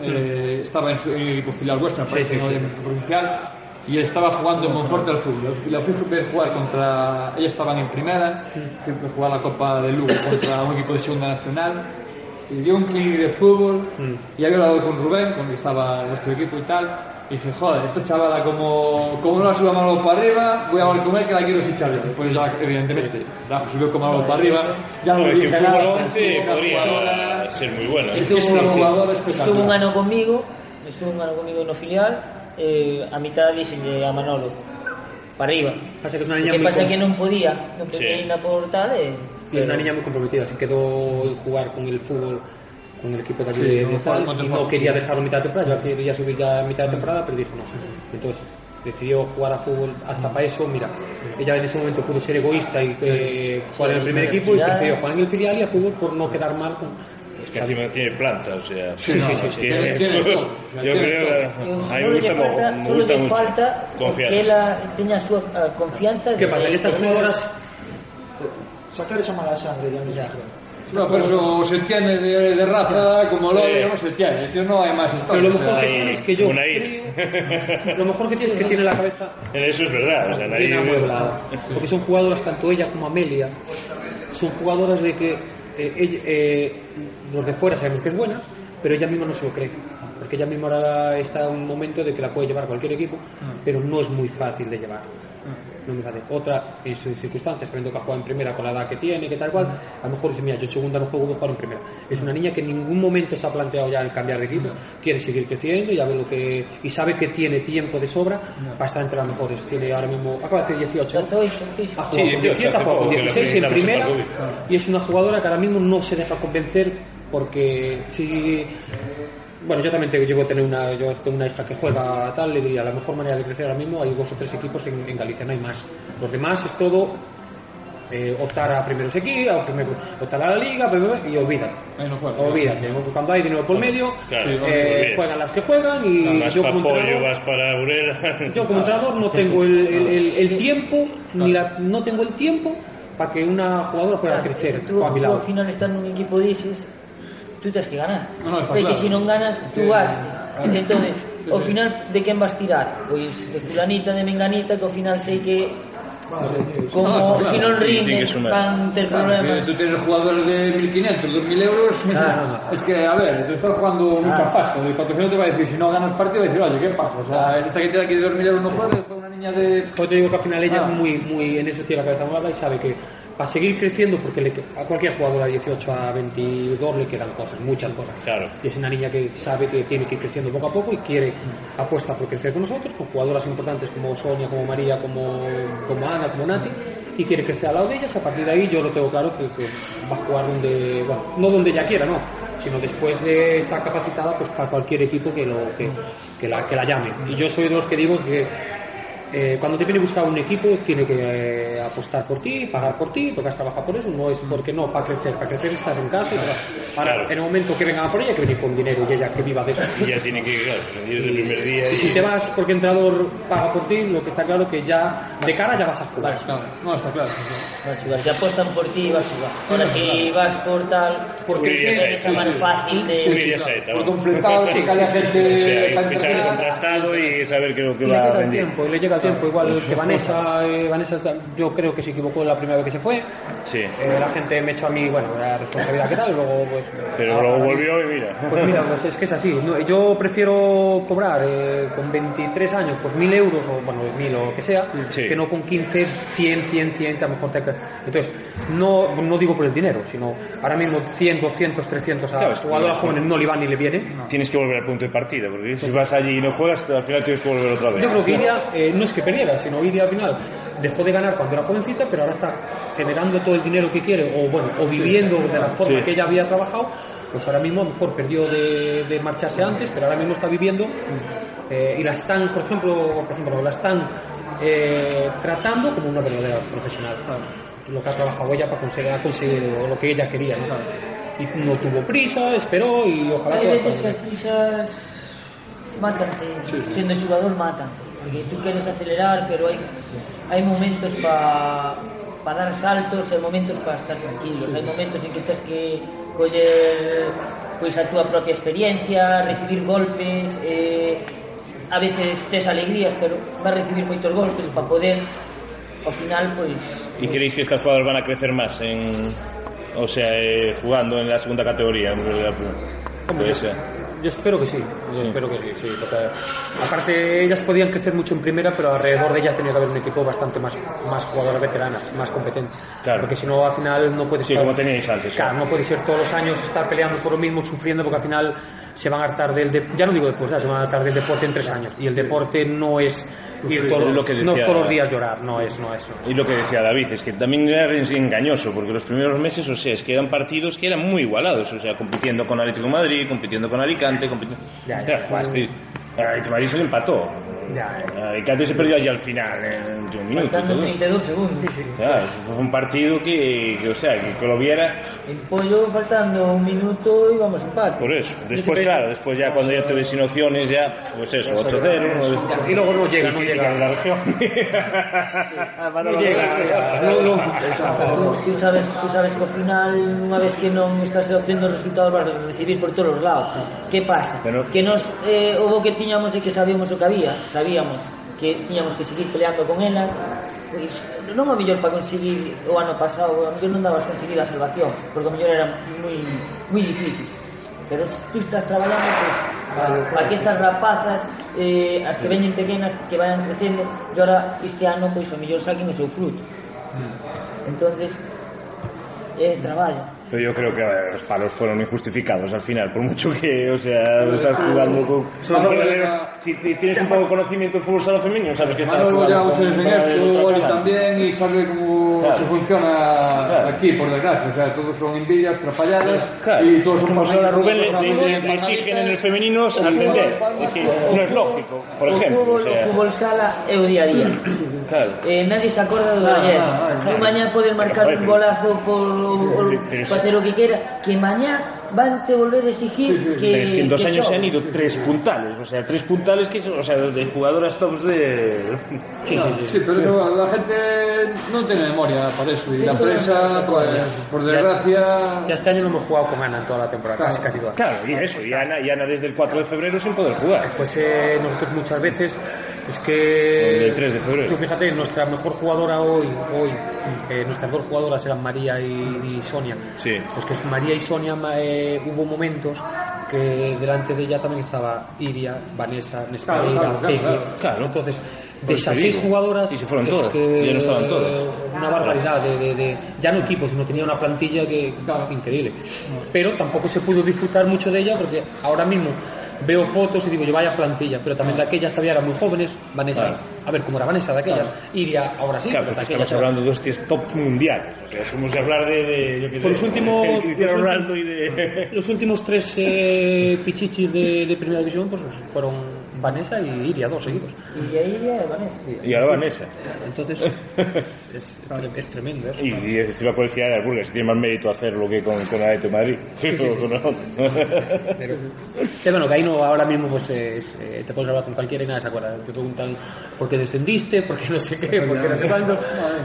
eh, estaba en, su, en el equipo filial vuestro, me parece, sí, no sí. en provincial, y estaba jugando en Monforte al fútbol. Y La fui a ver jugar contra. Ellos estaban en primera, fui a jugar la Copa de Lugo contra un equipo de Segunda Nacional. Y dio un clic de fútbol mm. y había hablado con Rubén, con que estaba en nuestro equipo y tal. Y dije, joder, esta chavala, como, como no la suba malo para arriba, voy a hablar con él que la quiero fichar yo. Pues ya, evidentemente, la subió como malo para arriba. Ya lo dije, nada. Sí, podría jugadora, ser muy bueno. ¿eh? Es, es una jugadora espectacular. Estuvo un año conmigo, estuvo un año conmigo en la filial eh, a mitad dixenlle a Manolo para arriba. Pasa que es una O niña que muy pasa com- que non podía, non podía Sí. ir na por tal, eh, y es una niña muy comprometida, se quedó en jugar con el fútbol con el equipo de aquí Sí, de, de y no quería dejarlo a mitad de temporada, yo quería subir ya a mitad de temporada, pero dijo no. Entonces decidió jugar a fútbol hasta para eso, mira, ella en ese momento pudo ser egoísta y eh, jugar en el primer equipo y prefirió jugar en el filial y a fútbol por no quedar mal con... que encima tiene planta, o sea. Sí, sí, sí. Tiene, tiene todo, yo creo que a mí me gusta, falta, me gusta mucho. falta confianza. que él tenga su uh, confianza. ¿Qué pasa? Que estas jugadoras. Sacar esa mala sangre ya, ya. No, pero eso se tiene de, de raza, como lo no se tiene, eso no hay más historia. Pero lo mejor o sea, que tiene es que yo creo, lo mejor que tiene es que tiene la cabeza. En Eso es verdad, o sea, Nair... Porque son jugadoras, tanto ella como Amelia, son jugadoras de que eh, eh, los de fuera sabemos que es buena, pero ella misma no se lo cree. Porque ella misma ahora está en un momento de que la puede llevar a cualquier equipo, pero no es muy fácil de llevar. No fácil. Otra, en sus circunstancias, sabiendo que ha jugado en primera con la edad que tiene, que tal cual, a lo mejor dice, mira, yo en segunda no juego, voy a jugar en primera. Es una niña que en ningún momento se ha planteado ya el cambiar de equipo, quiere seguir creciendo, ve lo que, y sabe que tiene tiempo de sobra para estar entre las mejores. Tiene ahora mismo, acaba de hacer 18. ¿no? 18, sí. Ha jugado Sí, con 18, 17, ha jugado con poco que la 16 en primera y es una jugadora que ahora mismo no se deja convencer porque si bueno yo también te, llevo a tener una yo tengo una hija que juega tal y a la mejor manera de crecer ahora mismo hay dos o tres equipos en, en Galicia no hay más. Los demás es todo eh, optar a primeros equipos optar a la liga y olvidan Ahí no olvídate cuando hay dinero por medio Claro, eh, olvídate. juegan las que juegan y Vas yo como Pollo, entrenador vas para Burela. yo como entrenador no tengo el, el- el- el tiempo ni la- no tengo el tiempo para que una jugadora pueda crecer Tú, a mi tú lado. ao final estar nun equipo dices tú tens que ganar. No, no, está Porque claro. se si non ganas, tú vas. Claro. Entón, ao final, de quen vas tirar? Pois de fulanita, de menganita, que ao final sei que como no, claro. si non rinde van ter claro, problemas tú tens jugadores de 1500, 2000 euros claro. es que a ver, tú estás jugando claro. mucha pasta el patrocinador te va a decir, si no ganas partido va a decir, oye, ¿qué pasa? o sea, esta que te aquí de 2000 euros no juega, fue una niña de... pues te digo que al final ella ah. es muy, muy en eso tiene la cabeza muy y sabe que para seguir creciendo, porque le- a cualquier jugador de 18 a 22 le quedan cosas, muchas cosas. Claro. Y es una niña que sabe que tiene que ir creciendo poco a poco y quiere, apuesta por crecer con nosotros, con jugadoras importantes como Sonia, como María, como, como Ana, como Nati, y quiere crecer al lado de ellas. A partir de ahí yo lo tengo claro que, que va a jugar donde, bueno, no donde ella quiera, no, sino después de estar capacitada pues para cualquier equipo que, lo, que, que la, que la llame. Y yo soy de los que digo que eh, cuando te viene a buscar un equipo tiene que eh, apostar por ti, pagar por ti, porque has trabajado por eso, no es porque no, para crecer, para crecer estás en casa y ahora Claro. en el momento que vengan a por ella que venir con dinero y ella que viva de eso. Y ya tiene que, claro, desde el primer día. Y y- si te vas porque el entrenador paga por ti, lo que está claro que ya de cara ya vas a jugar. Claro, no, está claro. está claro. Vas a jugar. Si apuestan por ti, vas a jugar. Ahora, si vas por tal, Porque ya es más fácil de... Ya fletado, sí, que gente O sea, contrastado y saber qué es lo que Y va a rendir. tiempo, y le llega tiempo. Igual que Vanessa, eh, Vanessa yo creo que se equivocó la primera vez que se fue. Sí. Eh, la gente me echó a mí, bueno, la responsabilidad que tal, luego pues... Pero ahora- luego volvió y mira. Pues mira, pues es que es así. No, yo prefiero cobrar eh, con 23 años pues 1000 euros o bueno, 1000 o lo que sea, Sí. que no con 15, 100, 100, 100, que a lo mejor te... Entonces, no, no digo por el dinero, sino ahora mismo 100, 200, 300 a Claro, jugadoras jóvenes no le van ni le vienen. Tienes que volver al punto de partida, porque si vas allí y no juegas, al final tienes que volver otra vez. Yo creo que Iria eh, no es que perdiera, sino Iria al final dejó de ganar cuando era jovencita, pero ahora está generando todo el dinero que quiere, o bueno, o viviendo de la forma Sí. que ella había trabajado, pues ahora mismo a lo mejor perdió de, de marcharse antes, pero ahora mismo está viviendo eh, y la están, por ejemplo, por ejemplo, la están eh, tratando como una verdadera profesional. Lo que ha trabajado ella para conseguir, ha conseguido lo que ella quería, ¿no? Y no tuvo prisa, esperó y ojalá Hay que veces que las prisas mátante, sendo jugador mátante, porque tú queres acelerar, pero hai hai momentos para para dar saltos, hai momentos para estar tranquilos, hai momentos en que tens que coller pois a túa propia experiencia, recibir golpes, eh, a veces tes alegrías, pero vas recibir moitos golpes para poder ao final pois E creéis que estas jugadoras van a crecer máis en o sea, eh, jugando en la segunda categoría, en realidad. Pues, yo, yo espero que sí. Yo espero que sí, sí, porque aparte ellas podían crecer mucho en primera, pero alrededor de ellas tenía que haber un equipo bastante más, más jugadoras veteranas, más competentes. Claro. Porque si no, al final no puedes Sí, estar- como teníais antes. Claro, no puede ser todos los años estar peleando por lo mismo, sufriendo, porque al final se van a hartar del de- ya no digo después, se van a hartar del deporte en tres años. Y el deporte no es ir todos, lo que no es decía- todos los días llorar, no es, no es. Y lo que decía David, es que también era engañoso, porque los primeros meses, o sea, es que eran partidos que eran muy igualados, o sea, compitiendo con Atlético de Madrid, compitiendo con Alicante, compitiendo... Ya, ya. Jugasteis- Atlético de Madrid empató. Ya, Alicante se perdió allí al final, en de un minuto. Faltando 32 segundos. Claro, fue un partido que, que, o sea, que, que lo viera... Empollo faltando un minuto íbamos empate. Por eso. Después, claro, después ya cuando ya te ves inociones, ya, pues eso, 8-0. Y luego no llega, no llega a la región. Ah, non llega. Tú sabes, tú sabes que ao final, unha vez que non estás obtendo resultados, vas a recibir por todos os lados. Que pasa? Pero... Que nos, eh, o bo que tiñamos é que sabíamos o que había, sabíamos que tiñamos que seguir peleando con elas pois non o mellor para conseguir o ano pasado o mellor non dabas conseguir a salvación porque o mellor era moi, moi difícil. Pero se tú estás traballando pois, para, para que estas rapazas eh, as que veñen pequenas que vayan crecendo e ahora este ano pois o mellor saquen o seu fruto. Mm. Entonces eh, traballo. Pero yo creo que ver, los palos fueron injustificados al final, por mucho que, o sea, estás jugando con... Si ti- tienes un poco de conocimiento del fútbol sala femenino, sabes que estás jugando con- también, y sabe claro. se funciona claro. aquí, por desgracia. O sea, todos son envidias, trapalladas claro. y todos son... Como ahora Rubén le, le, le, exigen en el femenino al vender. Es decir, no es lógico, por o ejemplo. Fútbol, o sea. fútbol sala é o día a día. Claro. Eh, nadie se acorda do ah, ayer. Ah, ah, claro. Ah. mañá podes marcar pero, un golazo por, por, facer o que quera, que mañá van te volver a exigir Sí, sí, que, Pero es que en dos que años se han ido tres puntales, o sea, tres puntales que son, o sea, de jugadoras tops de... Sí, No, sí, sí, pero la gente no tiene memoria para eso. Y la prensa, pues, por desgracia. Ya este año no hemos jugado con Ana en toda la temporada, Claro. casi, casi toda. Claro, y eso, y Ana, y Ana desde el 4 de febrero sin poder jugar. Pues eh, nosotros muchas veces es que... del 3 de febrero. Tú fíjate, nuestra mejor jugadora hoy, hoy eh, nuestras dos jugadoras eran María y, y Sonia. Sí. Pues que es María y Sonia ma- eh, hubo momentos que delante de ella también estaba Iria, Vanessa, Nespereira, Claro, claro, claro, Peque. claro. Claro. Entonces, de esas seis jugadoras... Y se fueron todas, que, ya no estaban todas. Una barbaridad de, de- de- ya no equipo, sino tenía una plantilla que increíble. Pero tampoco se pudo disfrutar mucho de ella porque ahora mismo veo fotos y digo yo vaya plantilla, pero también de aquellas todavía eran muy jóvenes, Vanessa, Claro. a ver cómo era Vanessa de aquellas, Iria ahora sí, Claro, pero de estamos hablando de hostias top mundiales. O sea, es como si hablar de, de yo qué sé, los últimos- de Cristiano los Ronaldo y de... Los últimos tres eh, pichichis de, de primera división pues fueron Vanessa y Iria, dos seguidos. Y ahí ya Vanessa. Y ahora Vanessa. Entonces, es, es es tremendo eso. Y, y encima por decir de Burgos, tiene más mérito hacerlo que con, con Atlético de Madrid. O con otro. Pero, sí, bueno, que ahí no, ahora mismo pues es, eh, te puedes hablar con cualquiera y nadie se acuerda. Te preguntan por qué descendiste, por qué no sé qué, por qué no sé cuándo.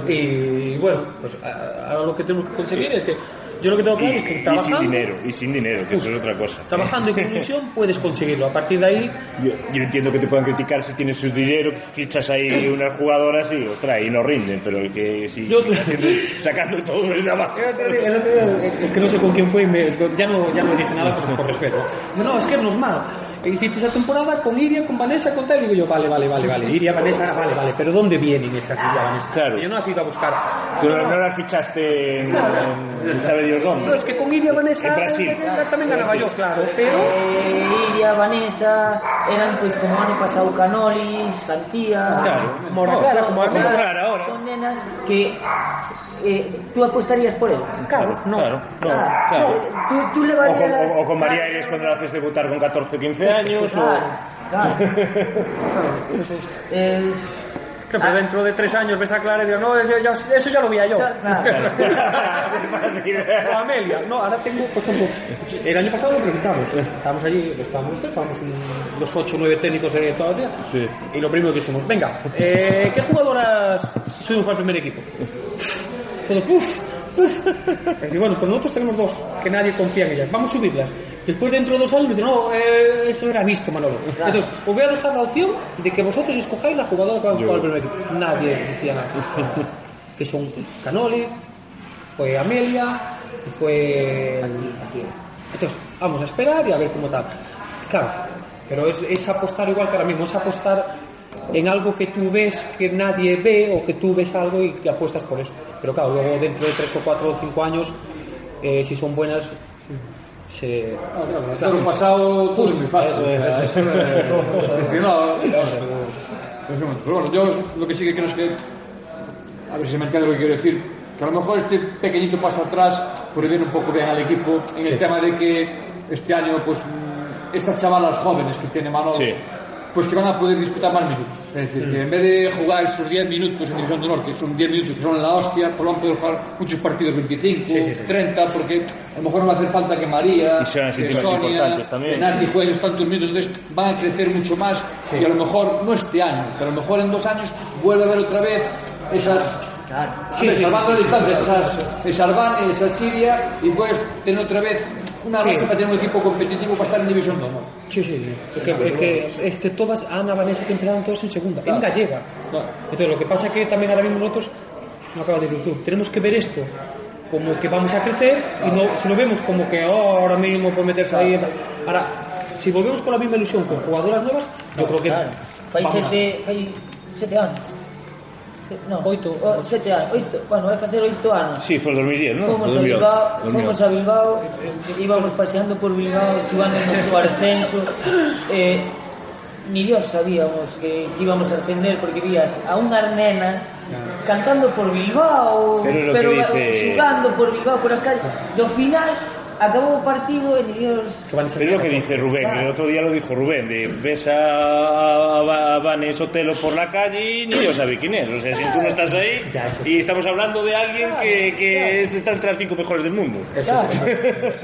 Y bueno, pues a- ahora lo que tenemos que conseguir es que yo lo que tengo claro es que y, y sin trabajando, dinero, y sin dinero, que eso es otra cosa. trabajando y con ilusión puedes conseguirlo. A partir de ahí, Yo, yo entiendo que te puedan criticar si tienes su dinero, fichas ahí unas jugadoras y, ostras, y no rinden, pero que si Yo- sacando todo desde abajo. El otro día- día, eh, que no sé con quién fue, y me- ya, no, ya no dije nada por, por respeto. Dice, no, es que no es malo. Hiciste esa temporada con Iria, con Vanessa, con tal. Y digo yo, vale, vale, vale, vale. Iria, Vanessa, vale, vale. Pero ¿dónde vienen esas Iria, Vanessa? Claro. Yo no has ido a buscar. Tú no, no las fichaste en, en, en medios ondas. No, es que con Iria Vanessa en Brasil. tamén ganaba yo, claro, pero... Eh, Iria Vanessa eran, pois, pues, como ano pasado Canolis, Santía... Claro, Moraclara, como ano Moraclara ahora. Son nenas que eh, tú apostarías por elas. Claro, no. Claro, no, claro. claro. Tú, tú le O, con, o, o con María Eres cuando la haces debutar con 14 o 15 años, claro, o... Claro, claro. Entonces, eh, Pero dentro de tres años ves a Clara y digo, no, eso ya, eso ya lo vi yo. Claro. O Amelia, no, ahora tengo, por ejemplo, el año pasado lo preguntamos, estábamos allí, estábamos usted, estábamos los 8 o 9 técnicos de toda la día, Sí. y lo primero que hicimos, venga, eh, ¿qué jugadoras suben para el primer equipo? Todo, uff, y bueno, pues nosotros tenemos dos, que nadie confía en ellas, vamos a subirlas. Después dentro de dos años me dicen, no, eh, eso era visto, Manolo. Entonces, os voy a dejar la opción de que vosotros escojáis la jugadora que va a jugar el primer equipo. Nadie decía nada. que son Canoli, fue Amelia, y fue... Entonces, vamos a esperar y a ver cómo tal. Claro, pero es, es apostar igual que ahora mismo, es apostar en algo que tú ves que nadie ve o que tú ves algo y que apuestas por eso. Pero claro, luego dentro de 3 o 4 o 5 años, eh, si son buenas, se... Ah, claro, claro. pasado todo es muy fácil. Eso, Pero bueno, yo lo que sí que creo es que, a ver si se me entiende lo que quiero decir, que a lo mejor este pequeñito paso atrás puede ver un poco bien al equipo en el tema de que este año, pues, mm, estas chavalas jóvenes que tiene Manolo... Sí pues que van a poder disputar más minutos. Es decir, sí. que en vez de jugar esos 10 minutos en División de Norte, que son 10 minutos que son la hostia, pues van poder jugar muchos partidos 25, sí, sí, sí. 30, porque a lo mejor va a hacer falta que María, que Sonia, que Nati jueguen tantos minutos, entonces van a crecer mucho más, sí. y a lo mejor, no este año, pero a lo mejor en dos años vuelve a haber otra vez esas Claro. Sí, sí, salvando sí, distancia, Sí, esas, Sarván, esa Siria y puedes tener otra vez una base sí. para tener un equipo competitivo para estar en División 2. Sí, sí. Es que, es que este, todas, Ana, Vanessa, que empezaron todos en segunda, claro. en gallega. Claro. Entonces, lo que pasa es que también ahora mismo nosotros, no acabas de decir tú, tenemos que ver esto como que vamos a crecer claro. y no, si lo vemos como que oh, ahora mismo por meterse ahí. Ahora, si volvemos con la misma ilusión, con jugadoras nuevas, yo creo que. Países de. fai sete anos. No, oito, o, sete anos, oito, bueno, vai facer oito anos. Sí, foi 2010, non? Fomos, 2010, a Bilbao, 2010. fomos a Bilbao, íbamos paseando por Bilbao, subando no Suarcenso, eh, ni Dios sabíamos que, que íbamos a ascender porque vías a unhas nenas cantando por Bilbao, pero, pero dice... jugando por Bilbao, por as calles. Do final acabou o partido e ni Dios a es lo que dice Rubén, el otro día lo dijo Rubén, de ves a, a, a Vane Sotelo por la calle y ni yo sabe quién es. O sea, si tú no estás ahí Ya, eso y estamos hablando de alguien que, que está entre las cinco mejores del mundo. Claro.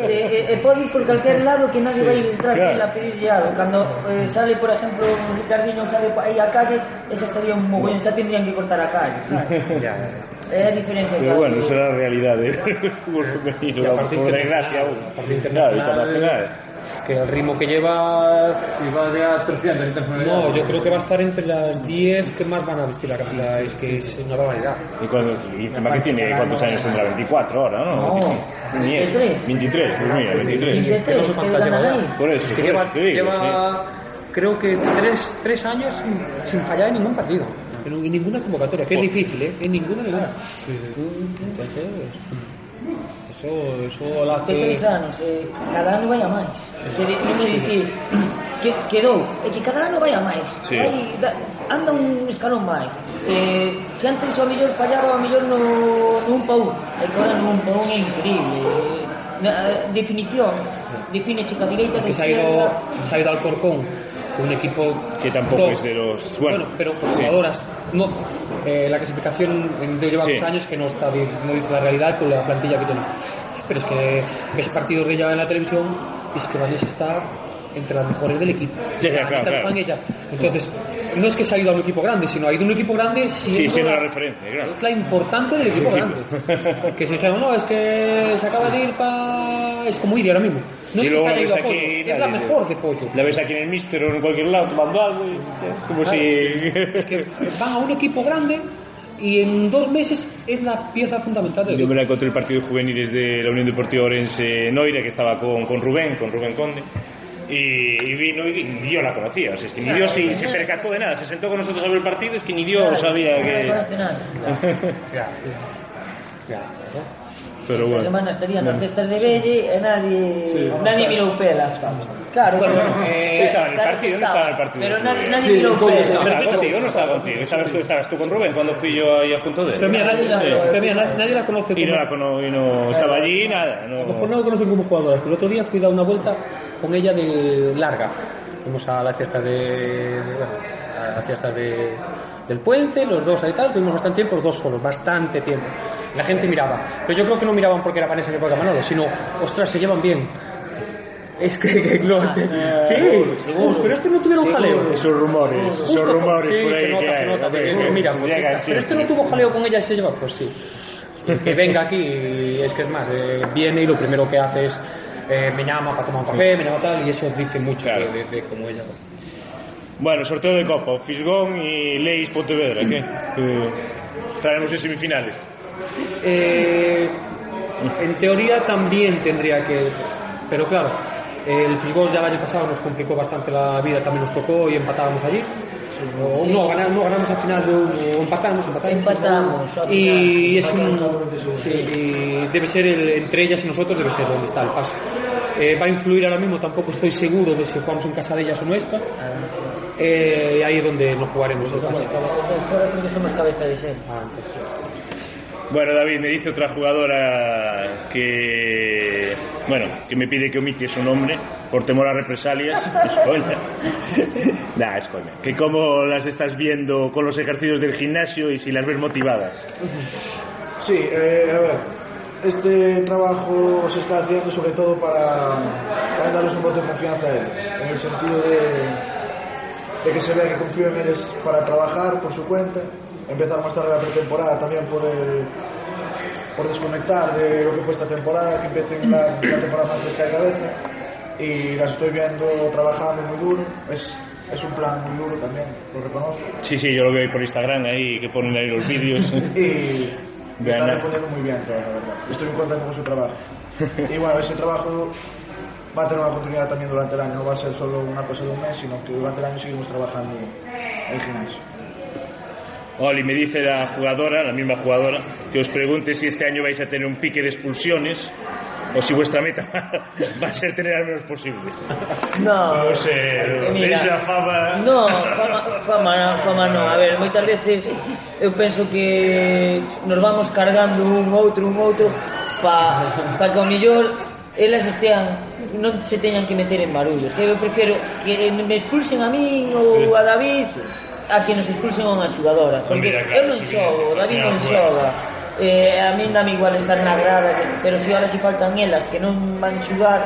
e, e, e pode ir por calquer lado que nadie vai entrar claro. claro. a pedirlle algo. Cando eh, sale, por exemplo, un Ricardinho sale aí a calle, esa estaría un mogollón, xa tendrían que cortar a calle, sabes? É a diferencia. Pero bueno, eso es la realidad del fútbol femenino, por internacional, aún. aparte Claro, internacional. internacional. que el ritmo que lleva. Y va de a 300 internacionalidades. No, yo creo que va a estar entre las 10 que más van a vestir la camiseta. Es que es una barbaridad. Y, cuando, y encima que tiene, ¿cuántos años tendrá? 24 ahora, ¿no? No, 25. Ni es. 23. 23, pues mira, 23. Es que no sé cuántas lleva ya. Por eso, Es que lleva, eso te digo, lleva, creo que tres, tres años sin, sin fallar en ningún partido. En, en ninguna convocatoria, que es difícil, ¿eh? En ninguna, ninguna. Entonces, Eso, eso lá que... tres anos, eh, cada ano vai a máis. Quere, non me dicir, que, quedou, é que cada ano vai a máis. Sí. Vai, da, anda un escalón máis. Eh, se antes o mellor fallaba o mellor no, no un pa un, é que agora no un pa un é increíble. Eh, na, definición, define chica direita... de que saiu, saiu al corcón. Un equipo Que tampoco top. es de los- bueno, bueno, pero sí. jugadoras no eh, la clasificación lleva Sí. dos años que no está bien, no dice la realidad con la plantilla que tiene pero es que ves partidos de ella en la televisión y es que Vanessa está entre las mejores del equipo Ya, ya, claro, claro. entonces no es que se ha ido a un equipo grande sino ha ido a un equipo grande siendo, Sí, siendo la la, referencia, claro. es la importante del equipo grande sí. que si dijeron no es que se acaba de ir para es como ir ahora mismo no Y es que se la haya ves ido a aquí pollo, y es la mejor de pollo La ves aquí en el Mister o en cualquier lado tomando algo y como si... que van a un equipo grande y en dos meses es la pieza fundamental del Yo me la encontré el partido de juveniles de la Unión Deportiva Orense Noira, que estaba con, con Rubén, con Rubén Conde. Y, y vino y ni yo la conocía, o sea, es que ni Dios se, se percató de nada, se sentó con nosotros a ver el partido, es que ni Dios sabía No que... conoce nada. Ya, ya, ya. Pero bueno. semana estarían nas festas de Belle e nadie, nadie mirou pela. Claro, Bueno, claro. bueno, eh, estaba en el partido, no estaba en el partido. Pero nadie, nadie Sí, mirou ¿cómo pela. No estaba contigo, no estaba contigo, estabas tú, estabas tú con Rubén cuando fui yo ahí junto de él. Pero mira, nadie, Sí. pero mira, nadie, nadie la conoce Y no, la cono- y no estaba allí, nada. A lo mejor No. no la conocen como jugadora, pero el otro día fui a dar una vuelta con ella de larga. Fuimos a las fiestas de... bueno, a las fiestas de, del puente, los dos ahí tal, tuvimos bastante tiempo, los dos solos, bastante tiempo. La gente miraba, pero yo creo que no miraban porque era Vanessa ni porque Manolo, sino, ostras, se llevan bien. Es que, que lo- sí, Uf, pero estos no tuvieron jaleo. Esos rumores, esos Justo, rumores sí, por ahí se nota, que se nota, que- que mira, pues, pero este no tuvo jaleo con ella y se lleva, pues sí. Que venga aquí y es que es más, eh, viene y lo primero que hace es eh, me llama para tomar un café, me llama tal, y eso dice mucho Claro. de, de- de cómo ella. Bueno, sorteo de Copa, Fisgón y Leis Pontevedra, ¿qué? Eh, estaremos en semifinales. Eh, en teoría también tendría que, pero claro, el Frisbol ya el año pasado nos complicó bastante la vida, también nos tocó y empatábamos allí. O no, ganamos, no, ganamos al final de un, o empatamos, empatamos. Empatamos, Y es un. Sí, y debe ser el- entre ellas y nosotros, debe ser donde está el paso. Eh, va a influir ahora mismo, tampoco estoy seguro de si jugamos en casa de ellas o nuestra. Eh, ahí es donde nos jugaremos somos cabeza de serie. Ah, entonces. Bueno, David, me dice otra jugadora que, bueno, que me pide que omite su nombre por temor a represalias. Es coña. Nah, es coña. Que cómo las estás viendo con los ejercicios del gimnasio y si las ves motivadas. Sí, eh, a ver, este trabajo se está haciendo sobre todo para, para darles un voto de confianza a ellos, en el sentido de, de que se vea que confío en ellos para trabajar por su cuenta, empezar más tarde la pretemporada también por el por desconectar de lo que fue esta temporada, que empiecen la, la temporada más fresca de cabeza y las estoy viendo trabajando muy duro, es, es un plan muy duro también, lo reconozco. Sí, sí, yo lo veo ahí por Instagram ahí, que ponen ahí los vídeos. y me Vean, está ¿no? respondiendo muy bien la verdad. Estoy muy contento con su trabajo. Y bueno, ese trabajo va a tener una continuidad también durante el año, no va a ser solo una cosa de un mes, sino que durante el año seguimos trabajando en el gimnasio. Oli, me dice la jugadora, la misma jugadora, que os pregunte si este año vais a tener un pique de expulsiones o si vuestra meta va a ser tener al menos posibles. No, No sé, mira, la fama. No, fama, fama, fama non. A ver, moitas veces eu penso que nos vamos cargando un outro, un outro pa, pa que ao millor elas estean non se teñan que meter en barullos. Que eu prefiero que me expulsen a min ou a David a que nos expulsen a unha xogadora porque eu non xogo, David non xoga. Eh, a min dame igual estar na grada que, pero se si ahora si faltan elas que non van xugar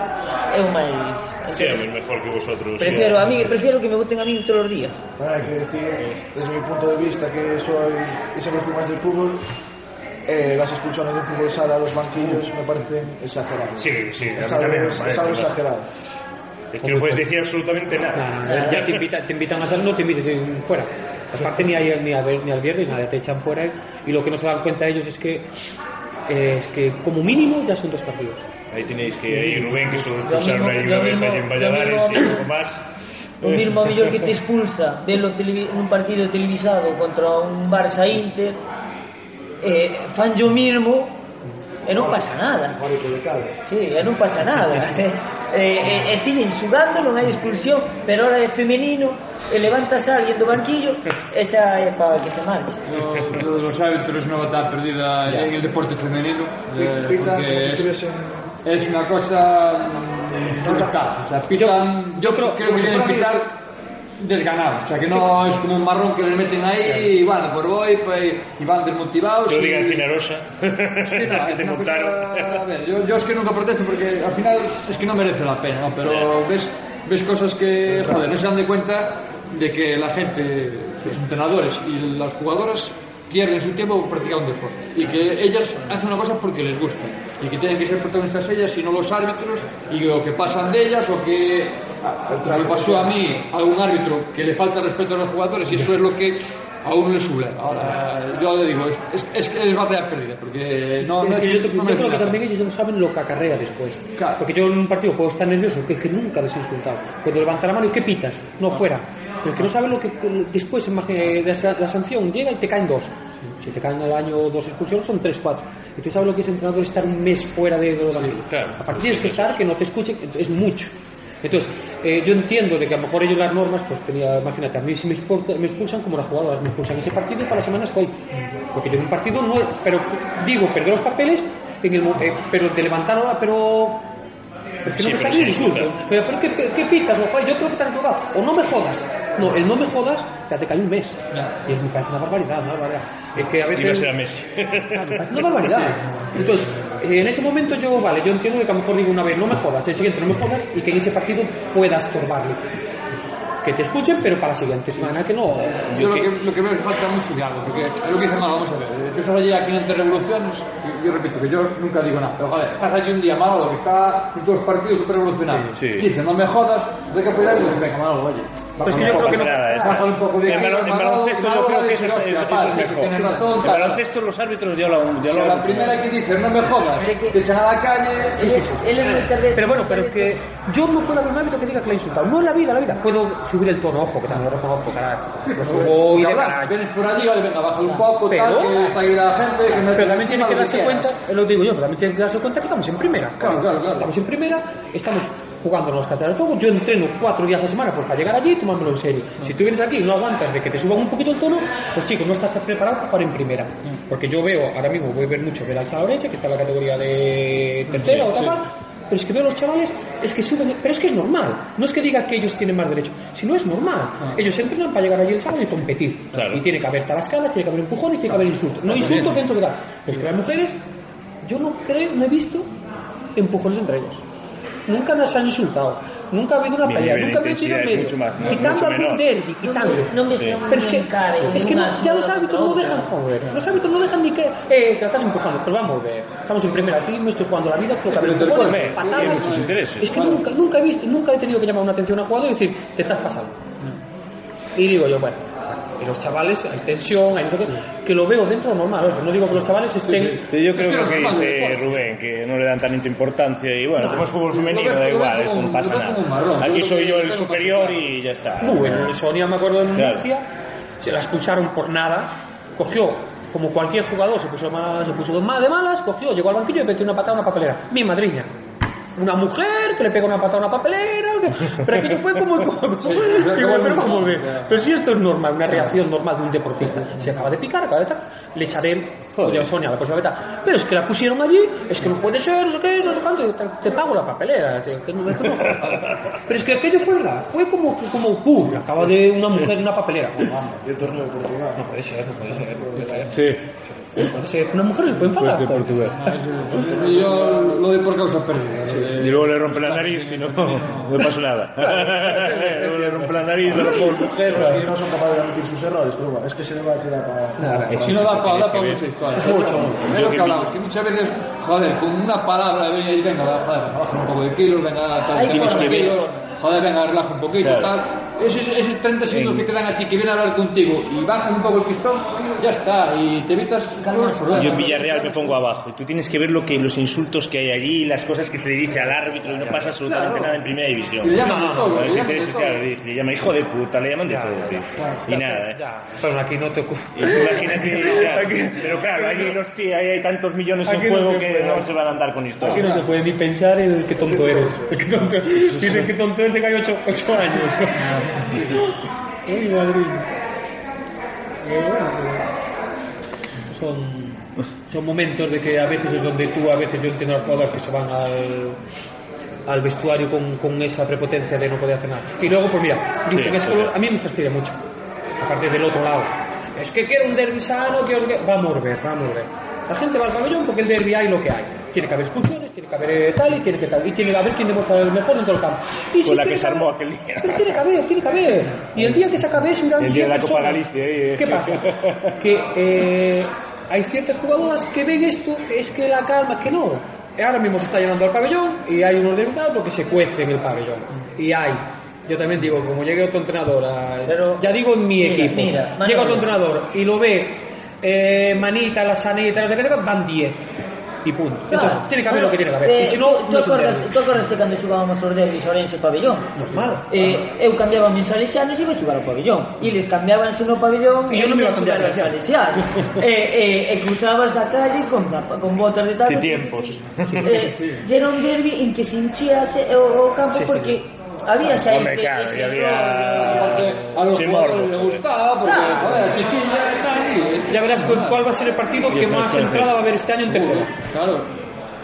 é o máis sí, é mejor que vosotros prefiero, a mí, prefiero que me voten a mí todos os días. Ah, que decir, eh, desde mi punto de vista que soy ese máis del fútbol eh, las expulsiones del fútbol sala a los banquillos me parecen exageradas. Sí, sí, es algo, también es, algo claro. exagerado. Es que no puedes decir absolutamente No, nada. no, ya te, invita- te invitan a hacer, no te invitan fuera. Aparte ni, hay, ni, al, ni al viernes, nada, te echan fuera y lo que no se dan cuenta ellos es que eh, es que como mínimo ya son dos partidos. Ahí tenéis que ir Rubén, que solo Lo expulsaron ahí una vez en Valladares mismo- y poco más. O mismo mellor que te expulsa televi- nun partido televisado contra un Barça Inter eh, fan yo mismo e non pasa nada. Sí, e non pasa nada. E, e, eh, eh, eh, e siguen sudando non hai expulsión pero ahora é femenino e levantas alguén do banquillo esa é para que se marche. No, lo de los árbitros non está perdida ya. en el deporte femenino eh, porque es, es una cosa mm, brutal o sea, pitan, yo creo, creo que deben pitar desganados, o sea que no es como un marrón que les meten aí e van a por boi y van desmotivados eu diga y... tinerosa sí, no, que te montaron. cosa, a ver, yo, yo es que nunca protesto porque al final es que no merece la pena ¿no? pero ves, ves cosas que joder, no se dan de cuenta de que la gente los entrenadores y las jugadoras pierden su tiempo por practicar un deporte y que ellas hacen una cosa porque les gusta y que tienen que ser protagonistas ellas y no los árbitros y o que pasan de ellas o que como le pasó a mí a algún árbitro que le falta respeto a los jugadores y eso es lo que a uno le sube ahora yo le digo es, es, que es batalla perdida porque no, no Es que yo, no yo creo que la también ellos no saben lo que acarrea después. Claro. Porque yo en un partido puedo estar nervioso, que es que nunca les he insultado. Puedo levantar la mano y ¿qué pitas? No fuera. Pero es que no saben lo que después de esa- la sanción llega y te caen dos. Si te caen al año dos expulsiones son tres, cuatro. Y tú sabes lo que es entrenador estar un mes fuera de, de los banquillos. claro. Aparte tienes que estar, que no te escuchen, es mucho. Entonces, eh, yo entiendo de que a lo mejor ellos las normas, pues tenía, imagínate, a mí si me expulsan, me expulsan como las jugadoras, me expulsan ese partido y para la semana estoy. Porque yo en un partido no, pero digo, perder los papeles, en el, eh, pero de levantar ahora, pero... Es que Sí, no me sale el insulto. Pero, ¿qué, qué, qué pitas? O, "Joder, yo creo que te has equivocado. O no me jodas. No, el no me jodas, ya te cae un mes. Y es, me parece una barbaridad, una barbaridad. Es que a veces... Iba a ser a Messi. Claro, me parece una barbaridad. Entonces, eh, en ese momento yo, vale, yo entiendo que a lo mejor digo una vez, no me jodas, el siguiente no me jodas y que en ese partido pueda estorbarle. Que te escuchen, pero para la siguiente semana que no. Yo lo que, lo que veo es que falta mucho diálogo, porque es lo que dice Malo, vamos a ver, empiezas allí a 500 revoluciones, y yo repito que yo nunca digo nada, pero joder, estás allí un día Malo, que está en todos los partidos súper revolucionario, Sí, sí. dice, no me jodas, de que apoyar y dice, venga Malo, oye, Pues que yo creo que no. nada, un poco de En aquí, en baloncesto yo creo que eso es- mejor. En baloncesto los árbitros a la primera que dice, no me jodas, te echan a la calle, él, él es muy tarde Pero bueno, pero es que yo no puedo haber un árbitro que diga que le he insultado. No en la vida, en la vida. Puedo subir el tono, ojo, que también lo reconozco, carajo. Lo subo y de carajo. vienes por allí, vale, venga, baja un poco, Pero- tal, que está ahí la gente, que me Pero también tiene que darse cuenta, eh, lo digo yo, pero también tiene que darse cuenta que estamos en primera. Claro, claro, claro. Estamos en primera, estamos jugando los Castellanos de Fuego, yo entreno cuatro días a la semana pues para llegar allí y tomármelo en serio. Si tú vienes aquí y no aguantas de que te suban un poquito el tono, pues chicos, no estás preparado para jugar en primera. Porque yo veo, ahora mismo voy a ver mucho ver al Salabrese, que está en la categoría de tercera o tal, pero es que veo a los chavales, es que suben, pero es que es normal. No es que diga que ellos tienen más derecho, sino es normal. Ellos entrenan para llegar allí el sábado y competir. Claro. Y tiene que haber talascadas, tiene que haber empujones, tiene que haber insultos. No insultos dentro de la... Pero es que las mujeres, yo no creo, no he visto empujones entre ellos. Nunca nos han insultado. Nunca ha habido una pelea. Nunca me en es medio. mucho más- no, Quitando mucho algún derbi, quitando. No me Sí. Pero es que, me es que no- una ya los árbitros no dejan joder. Los árbitros no dejan ni que. Eh, que la estás empujando. Pues vamos a ver. Estamos en primera. Aquí me estoy jugando la vida. Creo que empujones, Hombre, patadas. hay muchos intereses. Es que nunca, nunca he visto, nunca he tenido que llamar una atención a un jugador y decir, te estás pasando. Y digo yo, bueno, y los chavales, hay tensión, hay que lo veo dentro normal. No digo que los chavales estén. Yo creo que lo que dice. Rubén, que no le dan tanta importancia y bueno, No, como es fútbol femenino, da igual, esto no pasa nada. Aquí soy yo el superior y ya está. Bueno, en Sonia me acuerdo en. Murcia, se la expulsaron por nada, cogió, como cualquier jugador, se puso, mal, se puso mal de malas, cogió, llegó al banquillo y metió una patada a una papelera. Mi madriña. Una mujer que le pega una patada a una papelera, que- pero aquello fue como... Sí, como- pero vamos a ver. Pero si esto es normal, una reacción normal de un deportista. Se acaba de picar, acaba de tal, le echaré, oye, Sonia, la próxima vez. Pero es que la pusieron allí, es que no puede ser, no sé qué, no sé cuánto, te, te pago la papelera, tío, que no, es que no. Pero es que aquello fue verdad, fue como, como pum, acaba de una mujer en una papelera. Vamos, Y el torneo de Portugal. no puede ser, no puede ser, no puede ser. Sí. Una mujer se puede enfadar. Yo lo doy por causa perdida. de- Y luego le rompe la nariz y no, no pasa nada. luego le rompe la nariz, le rompe el mujer. No son capaces de admitir sus errores, pero bueno, es que se le va a quedar para. Si no da para, da para que mucha historia. Mucho, mucho. Es lo que hablamos, que muchas veces, joder, con una palabra venga y venga, joder, baja un poco de kilos, venga, tal, tengo formas. kilos, joder, venga, relaja un poquito, tal. Esos, esos 30 segundos que quedan a ti, que vienen a hablar contigo y bajan un poco el pistón, ya está, y te evitas los problemas. Yo en Villarreal me pongo abajo y tú tienes que ver lo que los insultos que hay allí, las cosas que se le dice al árbitro y no pasa absolutamente nada en primera división. Y le llaman de todo, La le llaman de dice, todo. claro, le dice, le llama hijo de puta, le llaman de todo, tío. Y nada, ¿eh? Ya, pero aquí no te ocu- Y tú imagínate, claro, pero claro, allí ahí hay tantos millones en Aquí no juego que puede. no se van a andar con Aquí historias. no se puede ni pensar el que tonto eres. El que tonto, dices que tonto eres de que hay 8, años. Eh, bueno, son, son momentos de que a veces es donde tú, a veces yo entiendo a jugadores que se van al, al vestuario con, con esa prepotencia de no poder hacer nada. Y luego, pues mira, Sí, sí, a mí me fastidia mucho. Aparte del otro lado. Es que quiero un derbi sano, que os... Vamos a ver, vamos a ver. La gente va al pabellón porque el derbi hay lo que hay. Tiene que haber tiene que haber eh, tal y tiene que tal. Y tiene que haber quien demuestra el mejor en todo el campo. Y Con la tiene que se haber- armó aquel día. Pero tiene que haber, tiene que haber. Y el día que se acabe eso irán El día de la 100 Copa. Galicia, eh. ¿Qué pasa? que eh, hay ciertas jugadoras que ven esto, es que la calma, que no. Ahora mismo se está llenando el pabellón y hay unos debilitados porque se cuece en el pabellón. Y hay. Yo también digo, como llegue otro entrenador, a- Pero- ya digo en mi mira, equipo, mira, llega otro entrenador y lo ve eh, manita, la sanita, no sé qué, van 10. e punto. Claro. Entón, tiene que haber bueno, eh, que tiene que haber. Eh, e se non, non acordas, tú acordaste cando xogábamos os derbis Orense Pabellón? Normal. Eh, eu cambiaba mis salesianos e iba a xogar ao pabellón. E les cambiábanse no pabellón e eu non me iba a cambiar a salesianos. eh, eh, e cruzabas a calle con, con botas de tal. De tiempos. Eh, sí. Era un derbi en que se enchíase o, o campo sí, porque... Sí había Hombre, ese, claro, ese había- a los jugadores les gustaba, porque Claro. joder, chichilla tal. y- Ya verás cu- cuál va a ser el partido que más entrada va a haber este año en tercero. Claro,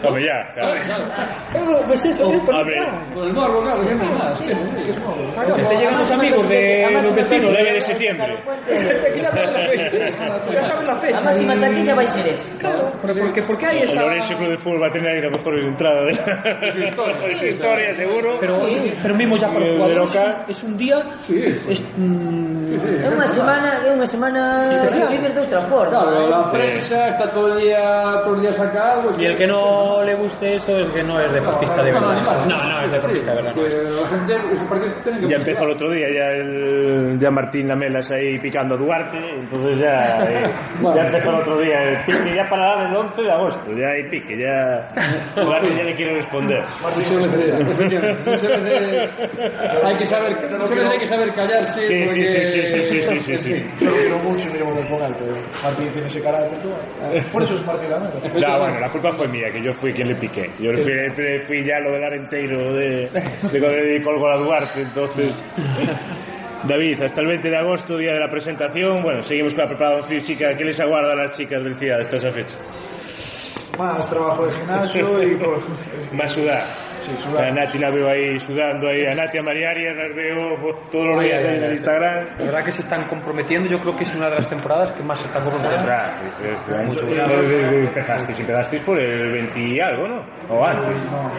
Hombre, ya, claro. claro, claro. Pero, pues eso, es por Hombre. Con el morbo, claro, que no hay nada, sí, es morbo. Claro, te llegan los amigos de Además, los vecinos. parece- 9 de septiembre. Que ya saben la fecha. Ya saben la A fecha. máxima taquilla vai ser ese Claro, pero porque, porque hay El esa... Orense Club de Fútbol va a tener ahí la mejor entrada de su historia, seguro. Pero, pero mismo ya para jugadores local. es un día... Sí. Es, mm, É unha semana, é unha semana que de outra forma. Claro, la prensa está todo el día, todo el día sacado. y el que no le guste eso es que no es deportista de verdad. No, no es deportista de verdad. no Ya empezó el otro día, ya el ya Martín Lamelas ahí picando a Duarte, entonces ya, eh, ya empezó el otro día el pique ya para dar el 11 de agosto, ya hay pique, ya Duarte ya le quiere responder. Veces hay que saber, muchas veces hay que saber callarse. Sí, sí, porque- sí, sí, sí, sí, sí, sí. Yo lo quiero mucho y miremos con él, pero Martín tiene ese carácter. ¿no? Por eso es Martín Lamela. No, bueno, la culpa fue mía, que yo fui quien le piqué. Yo fui, fui ya lo del arenteiro de, de cuando le di colgo Duarte, entonces... David, hasta el 20 de agosto, día de la presentación. Bueno, seguimos con la preparación física. ¿Qué les aguarda a las chicas del CIAD hasta esa fecha? Más trabajo de gimnasio y pues, Más sudar. Sí. A Nati la veo ahí sudando, ahí. a Nati, a María Arias las veo pues, todos los días en el ay. Instagram. La verdad que se están comprometiendo, yo creo que es una de las temporadas que más se están comprometiendo. Empezasteis, empezasteis por el 20 y algo, ¿no? O antes. no.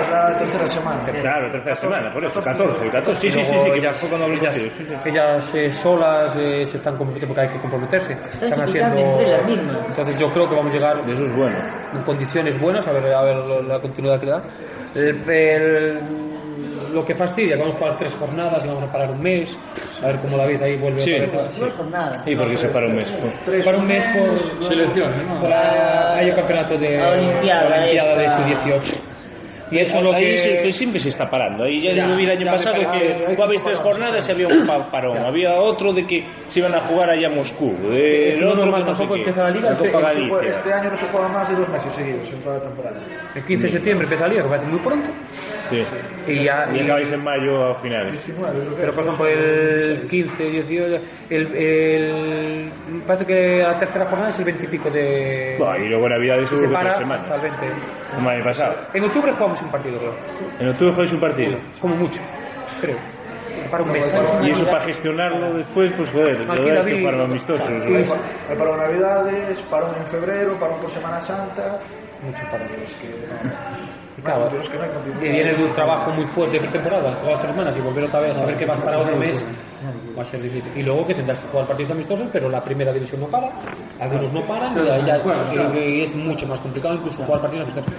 Es la tercera semana. Claro, tercera semana, por eso, 14, 14. Sí, sí, sí, sí, que ellas, fue cuando ellas, contigo, sí, sí. ellas, eh, solas eh, se están comprometiendo porque hay que comprometerse. Están picando entre las mismas. Entonces yo creo que vamos a llegar Eso es bueno. en condiciones buenas, a ver, a ver la continuidad que le da. El- el- lo que fastidia, que vamos a jugar tres jornadas y vamos a parar un mes, a ver cómo David ahí vuelve Sí. otra vez. No por nada. ¿Y por qué se para un mes? Tres Para un mes por, Selecciones, ¿no? por la- hay el campeonato de La Olimpiada la Olimpiada de esta. sub-18. Y eso es lo Ahí que... se- siempre se está parando. Ahí ya, Ya, lo vi el año pasado ya, que jugabais tres jornadas y había un pa- parón. Ya. Había otro de que se iban a jugar allá a Moscú. Es el otro normal, que no sé tampoco la liga, La Copa el- Galicia. Este año no se juega más de dos meses seguidos en toda la temporada. El 15 de septiembre empieza la liga, que parece muy pronto. Sí. Y ya... Y y- acabáis en mayo a finales. 19, creo que Pero por ejemplo el 15, 18, el, el, parece que la tercera jornada es el 20 y pico de... Buah, y luego Navidad de se seguro que tres hasta el semanas. 20. Como el año pasado. En octubre jugamos un partido, creo. En octubre jugáis un partido. Como mucho, creo. Se para un mes. Y eso para gestionarlo después, pues joder, la verdad es que David- fueron amistosos. Hay para Navidades, para un en febrero, para un por Semana Santa. Mucho para Es que claro, y viene de un trabajo muy fuerte de pretemporada, todas las semanas, y volver otra vez a ver que vas para otro mes, Va a ser difícil. Y luego que tendrás que jugar partidos amistosos, pero la primera división no para, algunos no paran, y, ya- y- es mucho más complicado incluso jugar partidos amistosos.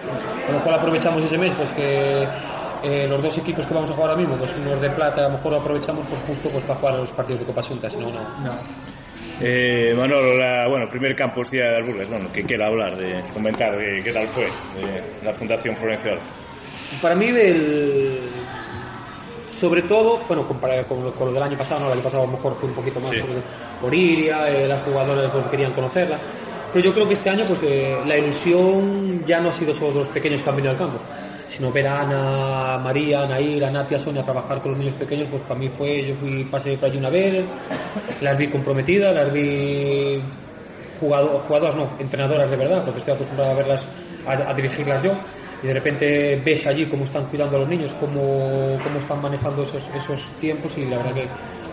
Con lo cual aprovechamos ese mes, pues que eh, los dos equipos que vamos a jugar ahora mismo, pues unos de plata, a lo mejor lo aprovechamos pues, justo pues, para jugar los partidos de Copa Asunta, si no, no. Eh, Manolo, la, bueno, primer campus día de las Burgas, bueno, que quiera hablar, de comentar de qué tal fue de la Fundación Florencio Alba. Para mí, el... sobre todo, bueno, comparado con lo, con lo del año pasado, ¿no? el año pasado a lo mejor fue un poquito más Sí. por, Iria, eh, las jugadoras pues, querían conocerla, pero yo creo que este año pues eh, la ilusión ya no ha sido solo los pequeños que han venido al campo, sino ver a Ana, María, Nair, a Nati, a Sonia trabajar con los niños pequeños, pues para mí fue, yo fui, pasé por allí una vez, las vi comprometidas, las vi jugado- jugadoras, no, entrenadoras de verdad, porque estoy acostumbrado a verlas, a, a dirigirlas yo, y de repente ves allí cómo están cuidando a los niños, cómo, cómo están manejando esos, esos tiempos, y la verdad que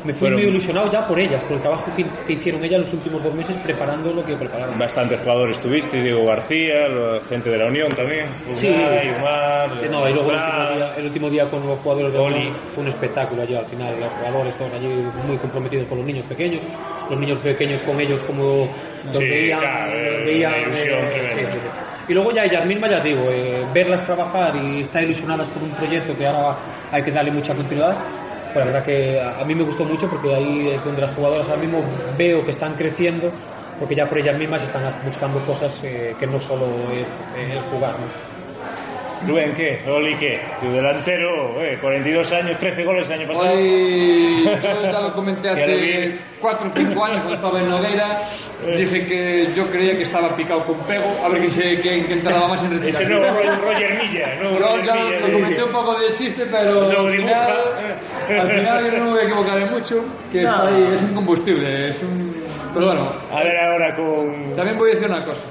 me fui muy ilusionado ya por ellas, por el trabajo que, que hicieron ellas los últimos dos meses preparando lo que prepararon. Bastantes jugadores tuviste, Diego García, la gente de la Unión también, Sí. Unai, Umar, Eh, No, y luego el último, día, el último día con los jugadores de Oli. Unión fue un espectáculo allí al final, los jugadores todos allí muy comprometidos con los niños pequeños, los niños pequeños con ellos como los Sí, veían, claro, eh, eh, ilusión eh, Y luego ya mismas, ya digo, eh, verlas trabajar y estar ilusionadas por un proyecto que ahora hay que darle mucha continuidad, pues la verdad que a mí me gustó mucho porque ahí es donde las jugadoras ahora mismo veo que están creciendo porque ya por ellas mismas están buscando cosas eh, que no solo es eh, el jugar. Rubén, ¿qué? Oli, ¿qué? Tu delantero, eh, 42 años, 13 goles el año pasado. Hoy, yo ya lo comenté hace 4 o 5 años cuando estaba en Nogueira. Dije que yo creía que estaba picado con pego. A ver quién, se, quién, quién tardaba más en Ese retirarse. nuevo Roger, Milla, nuevo Pero Roger ya Milla. lo comenté un poco de chiste, pero No al final, al final yo no me voy a equivocar mucho. Que está No. ahí, es un combustible, es un... Pero bueno, A ver ahora con... también voy a decir una cosa,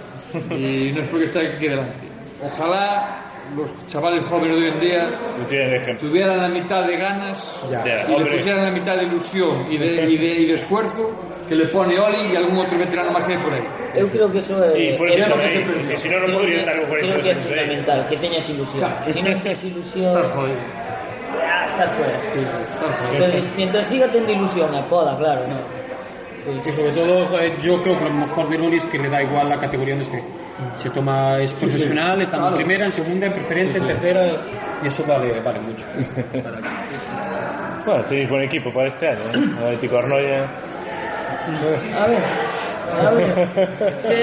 y no es porque esté aquí delante. Ojalá los chavales jóvenes de hoy en día No tuvieran la mitad de ganas Ya. Ya, y le pusieran la mitad de ilusión y de, y de, y de esfuerzo que le pone Oli y algún otro veterano más que hay por ahí. Eu creo que eso é Y por eso é- están que si no, no creo podría estar con creo 42 que ahí. fundamental que teñas ilusión Claro. si non tes ilusión Estás jodido. ah, estás fuera Estás jodido. entonces mientras siga tendo ilusión e poda claro no. Y sobre todo, eh, yo creo que lo mejor de Loli es que le da igual la categoría donde esté. Se toma, es profesional, está Claro. en primera, en segunda, en preferente, en tercera, y eso vale, vale mucho. Bueno, tenéis buen equipo para este año, ¿eh? Atlético Arnoya. a ver a ver se,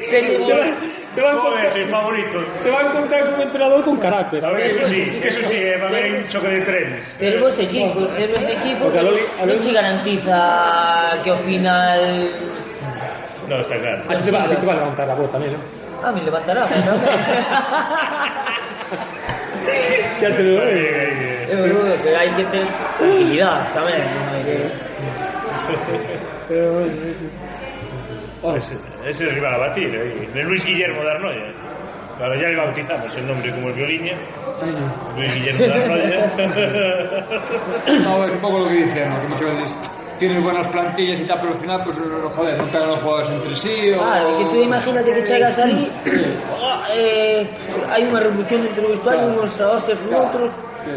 se, Se va, se va a se va a encontrar con un entrenador con carácter. A ver, eso sí, eso sí, eh, va a haber un choque de trenes. Ter vos equipo, ter vos equipo Porque a Loli- a Loli- se garantiza que ao final No, está claro. A ti te va, a, ti te va a levantar la voz también, ¿no? Ah, a mí levantará. ya te lo doy. Es boludo, que hay que tener tranquilidad también. ¿no? Que... Pero ese, ese el rival a batir, ¿eh? Luis Guillermo de Arnoya. Claro, ¿eh? ya le bautizamos el nombre como el violín. ¿eh? Luis Guillermo de Arnoya. no, es un poco lo que dice, ¿no? que muchas veces tienes buenas plantillas y tal, pero al final, pues, joder, no pegan los jugadores entre sí. O... Ah, claro, que tú imagínate que llegas ahí, oh, eh, hay una revolución entre los claro. unos a hostias con claro. otros. Sí.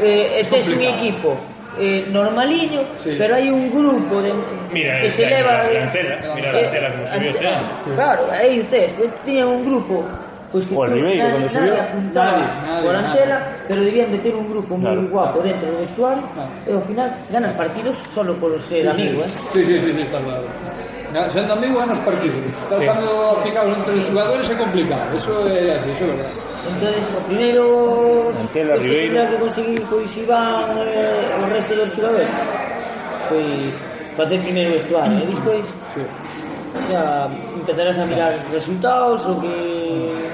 Eh, este es, es un equipo eh, normaliño, sí. pero hay un grupo de, mira, que se eleva. Mira, la, la, la, mira la tela como se vio este año. Claro, aí ustedes, tiñan un grupo Pois que o Ribeiro, nadie, cando subiu, nadie, nadie Corantela, pero debían de ter un grupo claro. guapo dentro do vestuario claro. e ao final ganan partidos solo por ser sí, amigo, eh? Sí, sí, sí, sí, está claro. Na, sendo amigo ganas partidos. Tal sí. cando aplicados entre os jugadores é complicado, eso é así, eso é verdade. Entonces, o primeiro Corantela, Ribeiro, que conseguir pois Iván eh, o resto dos jugadores. Pois facer primeiro o vestuario e despois ¿eh? sí. Ya, empezarás a mirar resultados o que...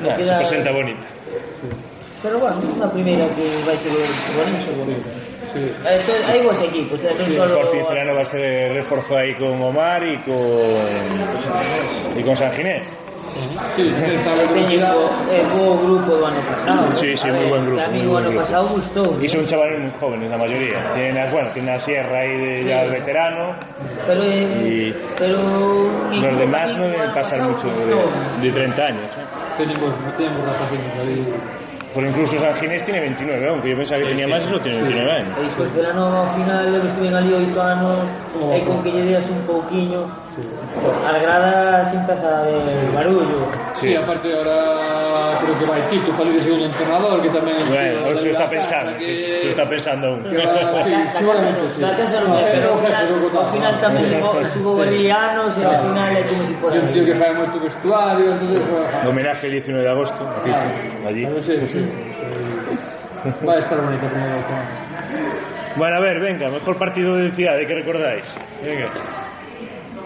ya, quedas... se presenta bonita. Pero bueno, unha primeira que vai ser bonita, seguro. Sí. Eso, hai vos equipos, eh, non El solo Sporting Celano va a ser el refuerzo ahí con Omar y con, y con San Ginés. Sí, está la bo, eh, bo grupo do ano pasado Sí, sí, ver, buen grupo, o buen grupo. pasado gustou Y son chavales muy jóvenes, la mayoría. Tienen, a- bueno, tienen a Sierra ahí de, ya el veterano. Pero, eh, Y pero Los demás no deben pasar mucho de, de 30 años. ¿eh? Tenemos, no tenemos rapacitos ahí. Por incluso San Ginés tiene 29, aunque yo pensaba que tenía sí, sí. máis e tiene 29 anos. E despois de la nova final, eles en ali oito anos, oh, e con que lle deas un pouquiño, As gradas empeza a ver barullo. Sí. E aparte ahora creo que vai Tito para ir segundo entrenador que tamén Bueno, o se está pensando, que... se está pensando un. Que va, sí, seguramente sí. Pero ao final tamén subo ali anos e ao final é como se fora. Un tío que fai moito vestuario, entonces homenaje el 19 de agosto a Tito allí. Sí, sí. Va a estar bonito como Bueno, a ver, venga, mejor partido de ciudad, ¿de qué recordáis? Venga.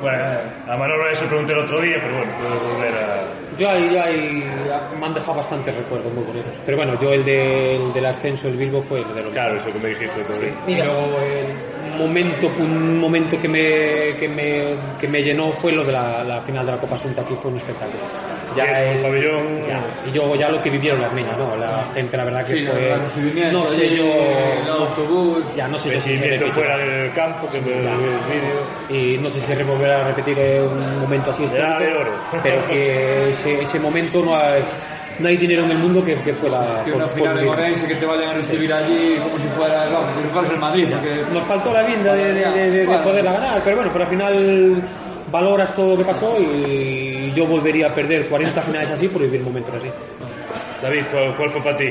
Bueno, a Manolo eso pregunté el otro día, pero bueno, puedo volver a... Yo ahí, ahí me han dejado bastantes recuerdos muy bonitos. Pero bueno, yo el, de- el del ascenso del Bilbo fue el de los Claro, eso que me dijiste otro día. Y luego el momento, un momento que me, que me, que me llenó fue lo de la, la final de la Copa Asunta, aquí fue un espectáculo. Sí, en el el- pabellón. ya, y luego ya lo que vivieron las niñas, ¿no? La gente, la verdad que Sí, fue... recibimiento, no sé yo... el autobús. ya no sé yo si se fuera del campo, que me Ya. el vídeo. y no sé si se volverá a repetir un momento así de oro. pero que ese, ese momento no hay, no hay dinero en el mundo que, que fuera Que por- una final de. Morense que te vayan a recibir allí como si fuera, vamos, como si fueras el Madrid, porque nos faltó la vinda de, de- de- de Bueno. poderla ganar pero bueno pero al final valoras todo lo que pasó y yo volvería a perder 40 finales así por vivir momentos así David, ¿cuál, cuál fue para ti?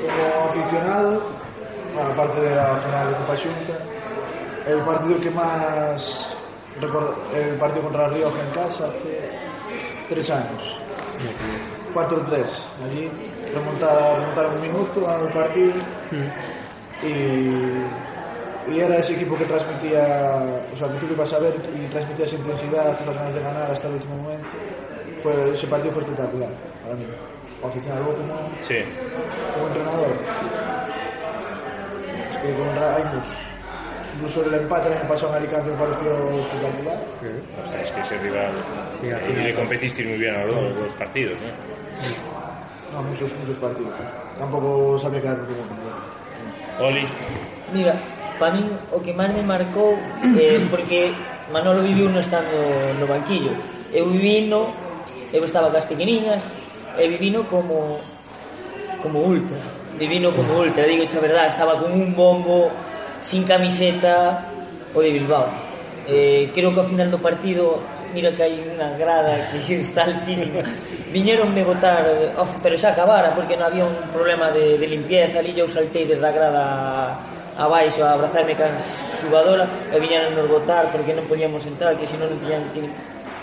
Como aficionado, bueno, aparte de la final de Copa Xunta, el partido que más recuerdo, el partido contra la Rioja en casa hace tres años. 4-3. Allí remontar, remontar un minuto al partido e, e era ese equipo que transmitía o sea, que tú que vas a ver e transmitía esa intensidad as ganas de ganar hasta el último momento fue, ese partido fue espectacular para mí o aficionado como, sí. como entrenador es que con, hay muchos incluso el empate el año pasado en Alicante me pareció espectacular. Sí. Ostras, es que ese rival. Sí, eh, y le competiste muy bien a los, sí. los partidos, ¿no? ¿eh? No, muchos, muchos partidos. Tampoco sabía quedarme como Oli. Mira, para min o que máis me marcou eh, porque Manolo viviu no estando no banquillo. Eu vivino, eu estaba cas pequeniñas, e vivino como como ultra. Vivino como ultra, digo a verdade, estaba con un bombo, sin camiseta, o de Bilbao. Eh, creo que ao final do partido mira que hai unha grada que está altísima. Viñeronme botar, oh, pero xa acabara, porque non había un problema de, de limpieza, ali eu saltei desde a grada abaixo a abrazarme can xugadora e viñeron nos botar porque non podíamos entrar, que senón non tiñan que...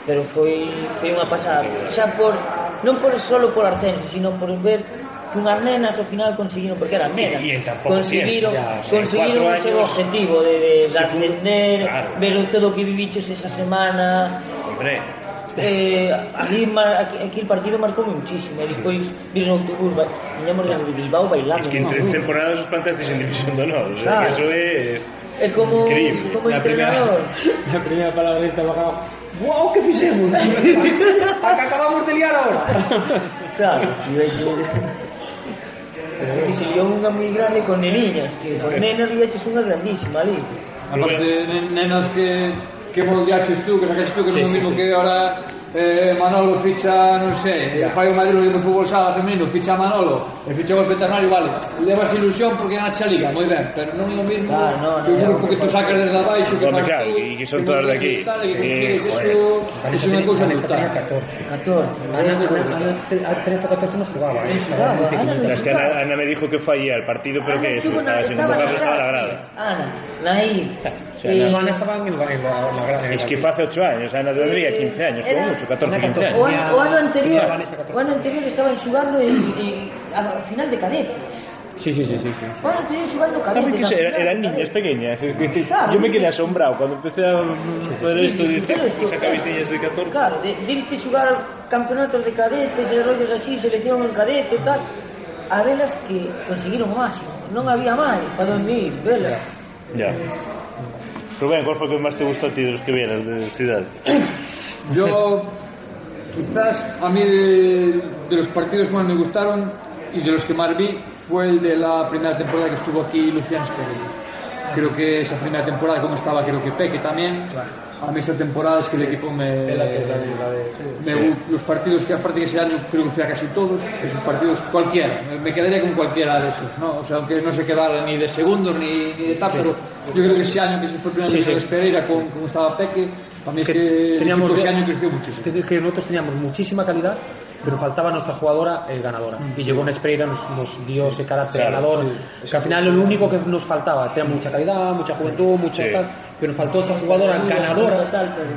Pero foi, foi unha pasada. Xa por, non por solo por Arcenso, sino por ver unhas nenas ao final conseguiron porque eran nenas e, e conseguiron, ya, conseguiron o seu objetivo de, de, de si ascender claro. ver todo o que viviches esa semana. Hombre. Eh, ali aquí, aquí el partido marcou muchísimo e despois vir no autobús ba... viñamos de Bilbao bailando es que en tres no, temporadas os plantasteis en División de Honor o sea, eso es é como, Increíble. como entrenador. La primera palabra esta bajado wow, que fixemos acabamos de liar agora claro É que se liou unha moi grande con neniñas, que con nenas liaches unha grandísima ali. Aparte, nenas que que moldeaches tú, que sacaste tú, que sí, non é o mismo sí. que ahora eh, Manolo ficha, non sei, yeah. fai o Madrid de fútbol sala femenino, ficha Manolo, e ficha o Petanario, vale, levas ilusión porque gana a liga, moi ben, pero non é o mismo claro, no, no, que o grupo que tú sacas desde abaixo que bueno, claro, tú, que son todas de aquí. Iso é unha cousa brutal. 14, 14. Ana tenía 14 non jugaba. Es que Ana, Ana me dijo que faía el partido, pero que eso, estaba sin tocar la grada. Ana, naí. O sea, Ana estaba en la grada. Es que fue hace 8 años, Ana tendría 15 años, como 18, 14, 15. O ano, o ano anterior, o ano anterior estaban xugando en, en, a final de cadetes. Sí, sí, sí, sí, sí. Bueno, tenían xugando cadetes. Que era, eran niñas pequeñas. Claro, yo me quedé asombrado cuando empecé a ver isto e dicir, pois acabéis niñas de 14. Claro, de, dirte xugar campeonatos de cadetes e rollos así, selección en cadete e tal. A velas que conseguiron o máximo. Non había máis para onde ir, velas. Ya. Eh, Rubén, ¿cuál fue el que más te gustó a ti de los que vieras de Ciudad? Yo, quizás a mí de, de los partidos que más me gustaron y de los que más vi fue el de la primera temporada que estuvo aquí Luciano Espeguillo. creo que esa primera temporada como estaba creo que Peque también a mí esta temporada es que el equipo me, me los partidos que aparte que ese año creo que fui a casi todos esos partidos cualquiera me, quedaría con cualquiera de esos ¿no? o sea aunque no se quedara ni de segundos ni, ni de tal pero Yo creo que ese año que se fue el primer sí, sí. de Pereira con, con estaba Peque a mí es que, el teníamos ese año creció muchísimo. que, que nosotros teníamos muchísima calidad pero faltaba nuestra jugadora eh, ganadora y llegó Nespreira nos, nos dio ese carácter Claro. ganador que al final lo único que nos faltaba teníamos mucha calidad mucha juventud mucha Sí. tal pero nos faltó esa jugadora ganadora Total, pero...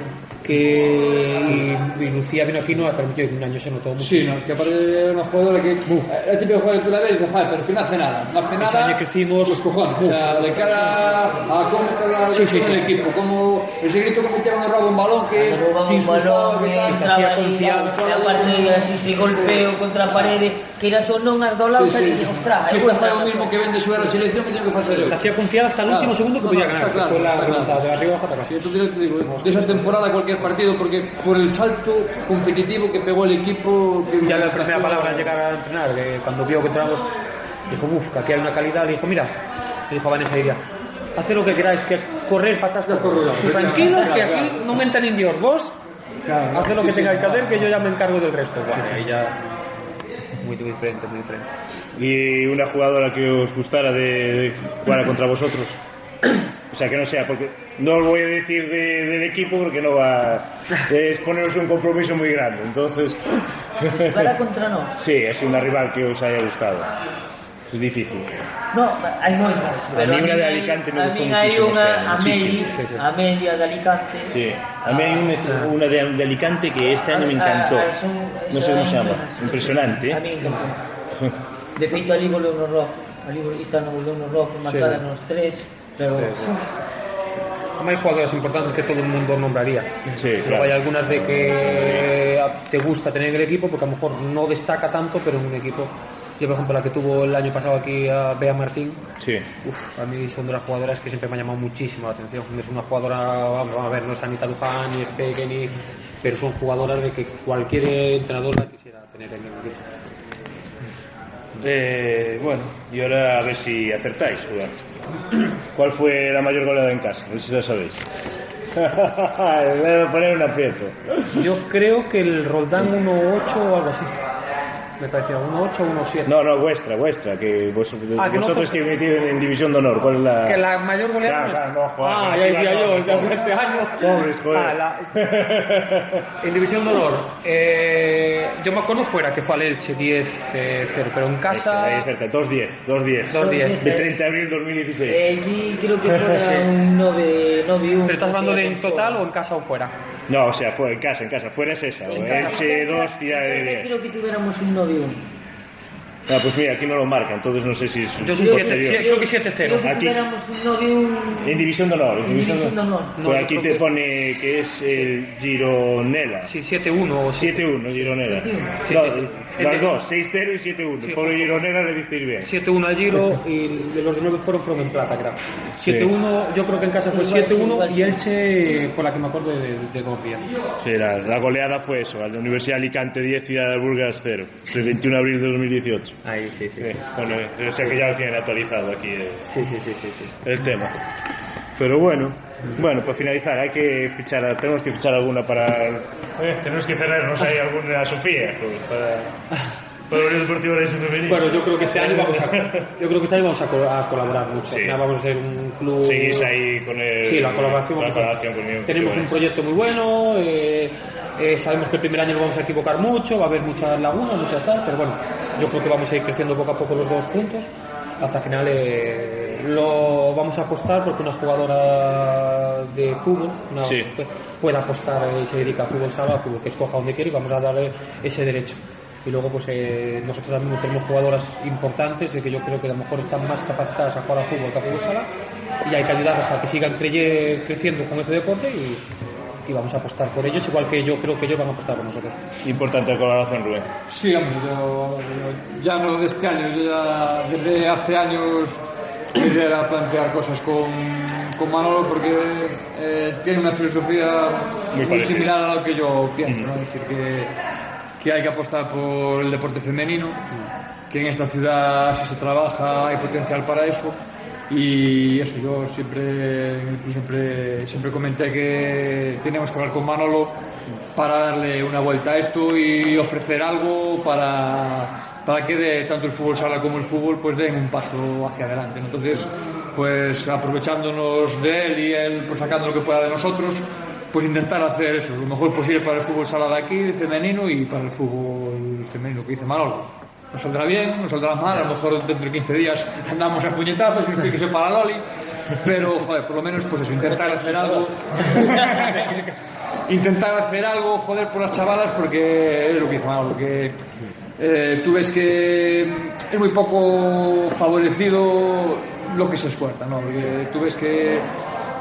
que y, y Lucía vino aquí no la transmitió y un año se notó mucho. Sí, no, es que aparte era una jugadora que era típico jugador que tú la ves y dices, "Joder, pero que no hace nada, no hace Ese nada. año que hicimos- Los cojones, o sea, de cara a cómo está la Sí, sí, el sí. equipo, como ese grito que metía cuando roba un balón que roba un balón que, eh, tal, que confianza e aparte de así se golpeo contra a parede que era só non ardolado sí, sí. ostras se fue o mismo que vende subir a selección que tengo que facer eu hacía confiado hasta o último segundo que podía ganar claro, la remontada de arriba hasta acá yo te digo de esa temporada cualquier partido porque por el salto competitivo que pegó el equipo que ya la primera palabra llegar a entrenar que cuando vio que entramos dijo buf que aquí hay una calidad dijo mira le dijo a Vanessa Iria, haced lo que queráis, que correr para atrás, que correr. Tranquilos, que aquí no me entran indios, vos, Claro, haced lo que sí, sí, tengáis que claro. hacer, que yo ya me encargo del resto. Bueno, ahí ya, muy diferente, muy diferente. y una jugadora que os gustara de, de jugar contra vosotros. O sea, que no sea, porque no os voy a decir de- del equipo porque no va es poneros un compromiso muy grande. Entonces, Para contra nós. sí, es una rival que os haya gustado. Es difícil. No, hai moitas, pero mí una min de Alicante me a gustó muchísimo unha este año, Ameli, muchísimo, sí, sí. Amelia de Alicante. Sí. A mí hay una, una de, de Alicante que este año me encantó. Ah, ah, son- No sé cómo se llama. sí. Impresionante. A mí encantó. De feito, ali volveu no rock. Ali esta no volveu no rock, marcaron os tres. Pero, Hay jugadoras importantes que todo el mundo nombraría. Sí, Luego claro. hay algunas de que te gusta tener en el equipo porque a lo mejor no destaca tanto, pero en un equipo. Yo, por ejemplo, la que tuvo el año pasado aquí a Bea Martín, Sí. Uf, a mí son de las jugadoras que siempre me han llamado muchísimo la atención. Es una jugadora, vamos a ver, no es Anita Luján, ni es Peque, ni... pero son jugadoras de que cualquier entrenador la quisiera tener en el equipo. Eh, bueno, y ahora a ver si acertáis. jugar. ¿Cuál fue la mayor goleada en casa? A ver si lo sabéis. Voy a poner un aprieto. Yo creo que el Roldán 1.8 o algo así. Me parecía 1.8 o 1.7. No, no, vuestra, vuestra, que vos- Ah, que vosotros nosotros- que metido en, en División de Honor. ¿Cuál es la...? Que la mayor goleada. Claro, claro, no, joder, ah, que ya decía no, yo, no, ya no. fue este año. Pobres, joder. Ah, la- En División de Honor, eh, yo me acuerdo fuera que fue al Elche 10-0, pero en casa. Ahí cerca, 2-10, 2-10. 2-10. De 30 de abril de 2016. eh, allí creo que fuera Sí. un 9 9 ¿Pero estás hablando de en total o en casa o fuera? No, o sea, fue en casa, en casa. Fuera es esa. En. Elche 2, Ciudad de 10. Creo que tuviéramos un 9 1 Ah, pues mira, aquí no lo marca, entonces no sé si es Yo siete, creo que Creo 7-0. que Aquí. tuviéramos un 9 1 En División de Honor. En División de División de Honor. Honor. No, Pues aquí te pone que es el Gironella. Sí, 7-1 o 7. 7-1, Gironella. Sí, no, sí, sí. Las dos, 6-0 y 7-1. Sí, Pobre justo. Gironella le visteis bien. 7-1 al Giro y de los de 9 fueron fueron en plata, creo. 7-1, yo creo que en casa fue Igual, 7-1 igual, y. Elche fue la que me acuerdo de, de dos días. Sí, la, la goleada fue eso, la Universidad de Alicante 10 y la Burgas 0, el 21 de abril de 2018. Ahí, sí, sí. Sí, bueno, o sea que ya lo tienen actualizado aquí eh, Sí, sí, sí, sí, sí. el tema. Pero bueno, bueno, para finalizar, hay que fichar, tenemos que fichar alguna para... Eh, tenemos que cerrarnos ahí alguna Sofía, pues, para, para la Unión Deportiva de Femenino. Bueno, yo creo que este año vamos a, yo creo que este año vamos a, co- a colaborar mucho. Sí. Al final vamos a ser un club. Seguís ahí con el... Sí, la colaboración. la colaboración con Tenemos un proyecto muy bueno. eh, eh, sabemos que el primer año nos vamos a equivocar mucho, va a haber muchas lagunas, muchas tal, pero bueno, yo creo que vamos a ir creciendo poco a poco los dos puntos. Hasta el final eh, lo vamos a apostar porque una jugadora de fútbol una- Sí. puede apostar y se dedica a fútbol sala, a fútbol que escoja donde quiere y vamos a darle ese derecho. Y luego, pues eh, nosotros también tenemos jugadoras importantes de que yo creo que a lo mejor están más capacitadas a jugar a fútbol que a fútbol sala y hay que ayudarlas a que sigan creye- creciendo con este deporte y, y vamos a apostar por ellos, igual que yo creo que ellos van a apostar por nosotros. Importante colaboración, Rubén. Sí, hombre, yo, yo ya no de este año, yo ya desde hace años quería plantear cosas con, con Manolo porque eh, tiene una filosofía muy, muy similar a lo que yo pienso, mm -hmm. ¿no? Es decir, que, que hay que apostar por el deporte femenino, que en esta ciudad si se trabaja hay potencial para eso y eso yo siempre siempre siempre comenté que teníamos que hablar con Manolo para darle una vuelta a esto y ofrecer algo para, para que tanto el fútbol sala como el fútbol pues den un paso hacia adelante entonces pues aprovechándonos de él y él pues sacando lo que pueda de nosotros pues intentar hacer eso lo mejor posible para el fútbol sala de aquí femenino y para el fútbol femenino que dice Manolo nos saldrá bien, nos saldrá mal, a lo mejor dentro de 15 días andamos a puñetazos y que se para Loli, pero joder, por lo menos pues eso, intentar hacer algo, intentar hacer algo, joder por las chavalas, porque es lo que hizo Manolo, que eh, tú ves que es muy poco favorecido lo que se esfuerza, ¿no? Porque tú ves que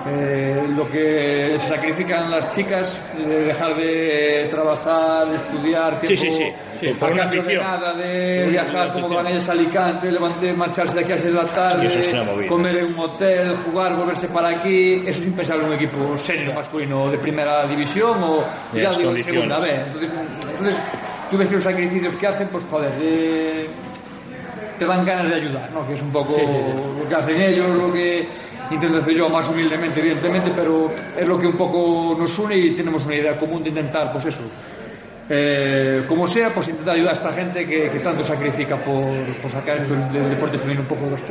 eh, lo que sacrifican las chicas de dejar de trabajar, de estudiar, tiempo, Sí, sí, sí. Sí, por una de nada, de viajar como van ellos a Alicante, levantar, marcharse de aquí a las de la tarde, es comer en un hotel, jugar, volverse para aquí, eso es impensable en un equipo serio masculino de primera división o Y ya digo, de segunda vez. Entonces, entonces, tú ves que los sacrificios que hacen, pues joder, de- te dan ganas de ayudar, ¿no? Que es un poco lo que hacen ellos, lo que intento hacer yo más humildemente, evidentemente, pero es lo que un poco nos une y tenemos una idea común de intentar, pues eso, eh, como sea, pues intentar ayudar a esta gente que, que tanto sacrifica por, por sacar esto del, deporte femenino un poco de los.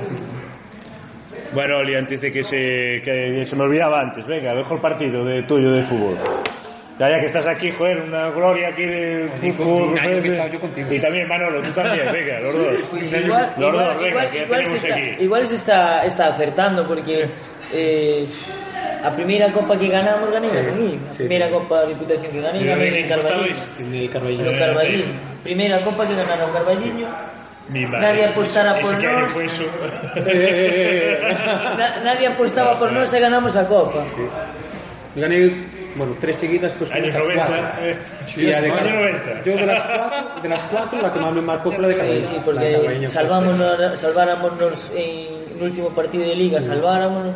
Bueno, Oli, antes de que se, que se me olvidaba antes, venga, mejor partido de tuyo de fútbol. Ya, ya que estás aquí, joder, una gloria aquí del fútbol. Y también Manolo, tú también, venga, los dos. Pues igual, los igual, dos, venga, igual- que ya igual tenemos se está, aquí. igual se está, está acertando porque eh, a primeira copa que ganamos gané Sí, con a sí, primeira sí. copa de Diputación que gané ¿Y de gané qué en estabais? En no Carballiño primeira copa que ganaron Carballiño Mi madre. nadie apostara por Ese que año nós. fue eso. Na- nadie apostaba por nós e ganamos a copa Gané, bueno, tres seguidas, pues Años contra 90. cuatro. eh. Y la de Año Car- 90. Yo de las cuatro, de las cuatro, la que más me marcó fue la de Sí, Carballiño. sí, La de porque fue salvámonos, salváramonos en el último partido de Liga.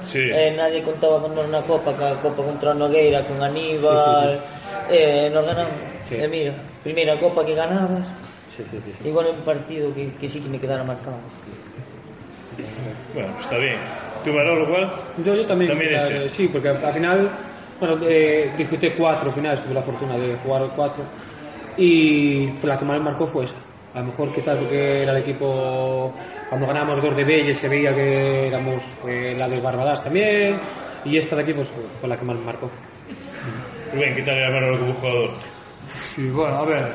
Sí. Eh, nadie contaba con nos na Copa, ca Copa contra Nogueira, con Aníbal. Eh, nos ganamos. Sí. E mira, primeira Copa que ganamos, Sí, sí, sí. sí. igual un partido que, que sí que me quedara marcado. Bueno, está bien. ¿Tú, Manolo, cuál? Yo, yo también, También la- ese. sí, porque al final, bueno, eh, disputé cuatro finales, tuve la fortuna de jugar cuatro, y la que más me marcó fue esa. A lo mejor quizás porque era el equipo, cuando ganamos dos de Belles se veía que éramos eh, la de Barbadas también, y esta de aquí pues, fue la que más me marcó. Rubén, ¿qué tal era Manolo como jugador? Sí, bueno, a ver.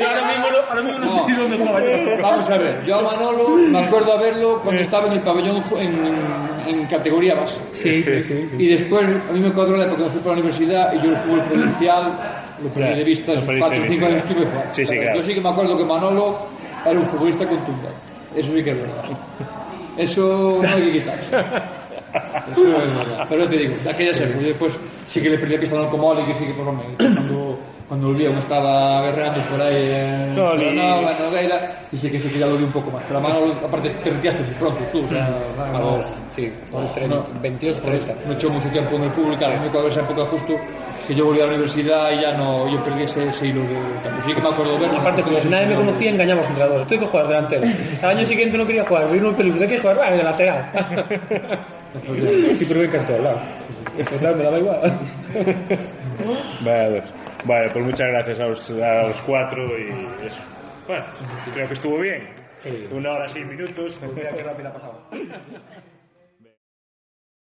ahora mismo no- sé dónde estaba yo. Vamos a ver, yo a Manolo me acuerdo a verlo cuando estaba en el pabellón en, en categoría base. Sí, sí, sí. Y después, a mí me cuadró la época que fui para la universidad y yo el fútbol provincial lo perdí de vista, lo esos perdiste 4 o de 5 vista. años estuve fuera. Sí, sí, claro. Yo sí que me acuerdo que Manolo era un futbolista contundente. Eso sí que es verdad. Eso no hay que quitar. Eso é verdade. Pero te digo, da daquela xa, sí. despois, sí que le perdí a pista no alcohol e que sí que, por lo menos, cando cuando volví, aún estaba guerreando por ahí en. Granada, en Nogueira, y sí que sí que ya lo vi un poco más. Pero a Manolo, aparte, te retiraste muy pronto tú. O sea, A sí, a 30, no. 28, 30. no he hecho mucho tiempo en el fútbol, claro, me acuerdo esa época justo que yo volví a la universidad y ya no, yo perdí ese, ese hilo de campo. Sí que me acuerdo verlo. Aparte, como nadie me conocía, engañamos entrenadores. Tengo que jugar delantero. Al año siguiente no quería jugar, vino un peluso, ¿de qué jugar? Ah, de lateral. y probé que lado. Total, me daba igual. Vale, vale, pues muchas gracias a los, a los cuatro y eso. Bueno, creo que estuvo bien. Una hora seis minutos. Mira qué rápido ha pasado.